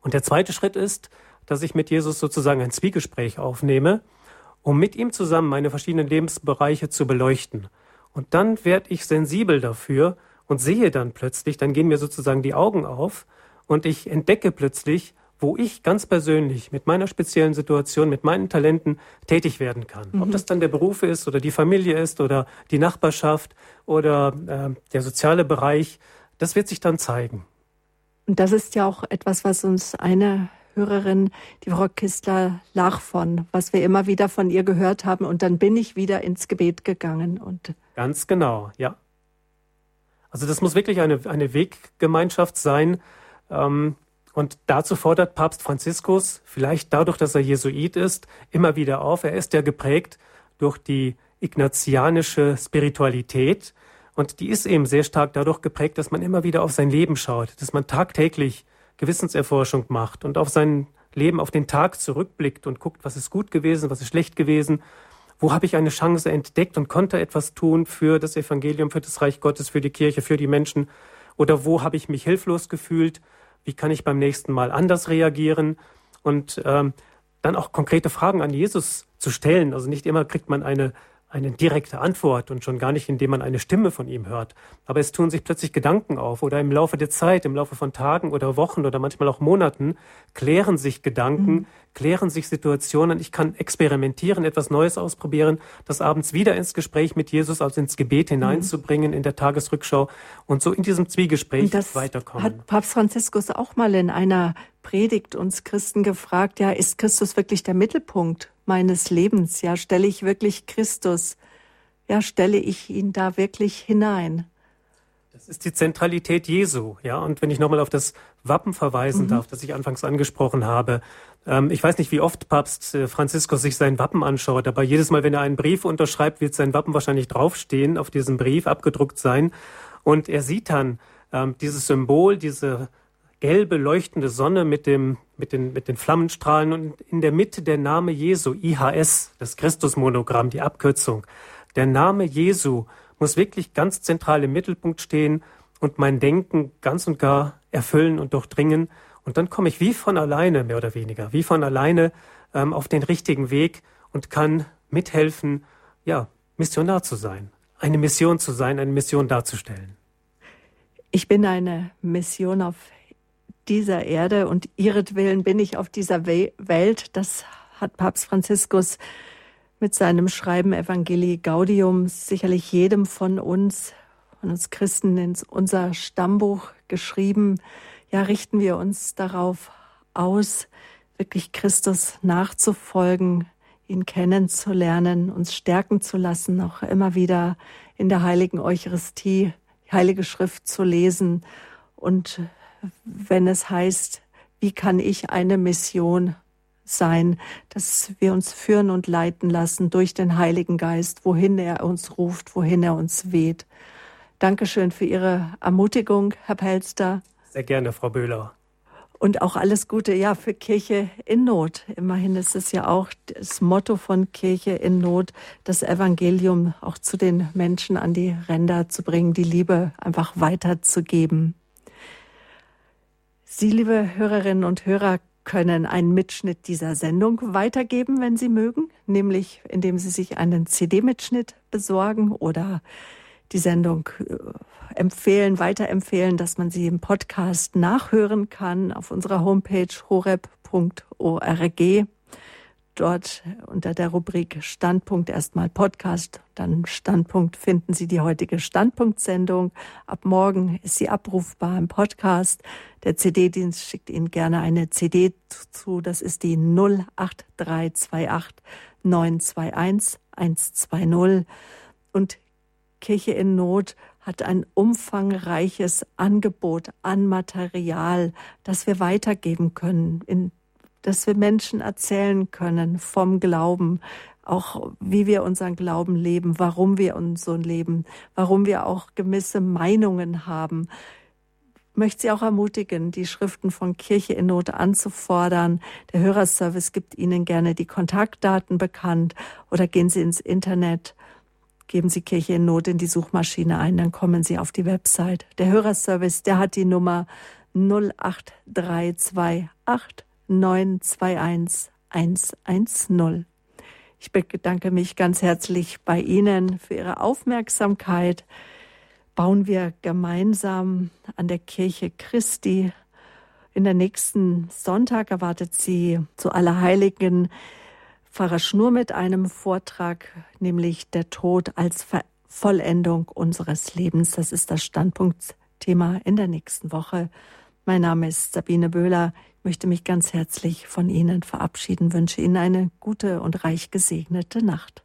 Und der zweite Schritt ist, dass ich mit Jesus sozusagen ein Zwiegespräch aufnehme, um mit ihm zusammen meine verschiedenen Lebensbereiche zu beleuchten. Und dann werde ich sensibel dafür, und sehe dann plötzlich, dann gehen mir sozusagen die Augen auf und ich entdecke plötzlich, wo ich ganz persönlich mit meiner speziellen Situation, mit meinen Talenten tätig werden kann. Mhm. Ob das dann der Beruf ist oder die Familie ist oder die Nachbarschaft oder äh, der soziale Bereich, das wird sich dann zeigen. Und das ist ja auch etwas, was uns eine Hörerin, die Frau Kistler lach von, was wir immer wieder von ihr gehört haben. Und dann bin ich wieder ins Gebet gegangen. Und Ganz genau, ja. Also das muss wirklich eine, eine Weggemeinschaft sein. Ähm, und dazu fordert Papst Franziskus, vielleicht dadurch, dass er Jesuit ist, immer wieder auf. Er ist ja geprägt durch die ignatianische Spiritualität. Und die ist eben sehr stark dadurch geprägt, dass man immer wieder auf sein Leben schaut, dass man tagtäglich Gewissenserforschung macht und auf sein Leben, auf den Tag zurückblickt und guckt, was ist gut gewesen, was ist schlecht gewesen wo habe ich eine Chance entdeckt und konnte etwas tun für das Evangelium, für das Reich Gottes, für die Kirche, für die Menschen? Oder wo habe ich mich hilflos gefühlt? Wie kann ich beim nächsten Mal anders reagieren? Und ähm, dann auch konkrete Fragen an Jesus zu stellen. Also nicht immer kriegt man eine eine direkte Antwort und schon gar nicht, indem man eine Stimme von ihm hört. Aber es tun sich plötzlich Gedanken auf oder im Laufe der Zeit, im Laufe von Tagen oder Wochen oder manchmal auch Monaten klären sich Gedanken, mhm. klären sich Situationen. Ich kann experimentieren, etwas Neues ausprobieren, das abends wieder ins Gespräch mit Jesus, also ins Gebet hineinzubringen in der Tagesrückschau und so in diesem Zwiegespräch weiterkommen. Hat Papst Franziskus auch mal in einer Predigt uns Christen gefragt, ja, ist Christus wirklich der Mittelpunkt meines Lebens? Ja, stelle ich wirklich Christus? Ja, stelle ich ihn da wirklich hinein? Das ist die Zentralität Jesu, ja. Und wenn ich nochmal auf das Wappen verweisen mhm. darf, das ich anfangs angesprochen habe. Ähm, ich weiß nicht, wie oft Papst äh, Franziskus sich sein Wappen anschaut, aber jedes Mal, wenn er einen Brief unterschreibt, wird sein Wappen wahrscheinlich draufstehen, auf diesem Brief abgedruckt sein. Und er sieht dann ähm, dieses Symbol, diese gelbe leuchtende Sonne mit dem mit den mit den Flammenstrahlen und in der Mitte der Name Jesu IHS das Christusmonogramm die Abkürzung. Der Name Jesu muss wirklich ganz zentral im Mittelpunkt stehen und mein Denken ganz und gar erfüllen und durchdringen. Und dann komme ich wie von alleine mehr oder weniger wie von alleine ähm, auf den richtigen Weg und kann mithelfen ja Missionar zu sein eine Mission zu sein eine Mission darzustellen. Ich bin eine Mission auf dieser Erde und ihretwillen bin ich auf dieser Welt. Das hat Papst Franziskus mit seinem Schreiben Evangelii Gaudium sicherlich jedem von uns, von uns Christen in unser Stammbuch geschrieben. Ja, richten wir uns darauf aus, wirklich Christus nachzufolgen, ihn kennenzulernen, uns stärken zu lassen, auch immer wieder in der heiligen Eucharistie, heilige Schrift zu lesen und wenn es heißt, wie kann ich eine Mission sein, dass wir uns führen und leiten lassen durch den Heiligen Geist, wohin er uns ruft, wohin er uns weht. Dankeschön für Ihre Ermutigung, Herr Pelster. Sehr gerne, Frau Böhler. Und auch alles Gute, ja, für Kirche in Not. Immerhin ist es ja auch das Motto von Kirche in Not, das Evangelium auch zu den Menschen an die Ränder zu bringen, die Liebe einfach weiterzugeben. Sie, liebe Hörerinnen und Hörer, können einen Mitschnitt dieser Sendung weitergeben, wenn Sie mögen, nämlich indem Sie sich einen CD-Mitschnitt besorgen oder die Sendung äh, empfehlen, weiterempfehlen, dass man sie im Podcast nachhören kann auf unserer Homepage horeb.org. Dort unter der Rubrik Standpunkt erstmal Podcast, dann Standpunkt finden Sie die heutige Standpunktsendung. Ab morgen ist sie abrufbar im Podcast. Der CD-Dienst schickt Ihnen gerne eine CD zu. Das ist die 08328 921 120. Und Kirche in Not hat ein umfangreiches Angebot an Material, das wir weitergeben können, in, dass wir Menschen erzählen können vom Glauben, auch wie wir unseren Glauben leben, warum wir unseren leben, warum wir auch gewisse Meinungen haben. Ich möchte Sie auch ermutigen, die Schriften von Kirche in Not anzufordern. Der Hörerservice gibt Ihnen gerne die Kontaktdaten bekannt oder gehen Sie ins Internet Geben Sie Kirche in Not in die Suchmaschine ein, dann kommen Sie auf die Website. Der Hörerservice, der hat die Nummer 08328 921 110. Ich bedanke mich ganz herzlich bei Ihnen für Ihre Aufmerksamkeit. Bauen wir gemeinsam an der Kirche Christi. In der nächsten Sonntag erwartet Sie zu Allerheiligen Pfarrer Schnur mit einem Vortrag, nämlich der Tod als Ver Vollendung unseres Lebens. Das ist das Standpunktthema in der nächsten Woche. Mein Name ist Sabine Böhler. Ich möchte mich ganz herzlich von Ihnen verabschieden, wünsche Ihnen eine gute und reich gesegnete Nacht.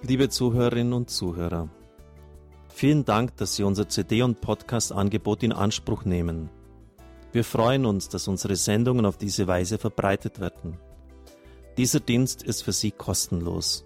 Liebe Zuhörerinnen und Zuhörer, Vielen Dank, dass Sie unser CD- und Podcast-Angebot in Anspruch nehmen. Wir freuen uns, dass unsere Sendungen auf diese Weise verbreitet werden. Dieser Dienst ist für Sie kostenlos.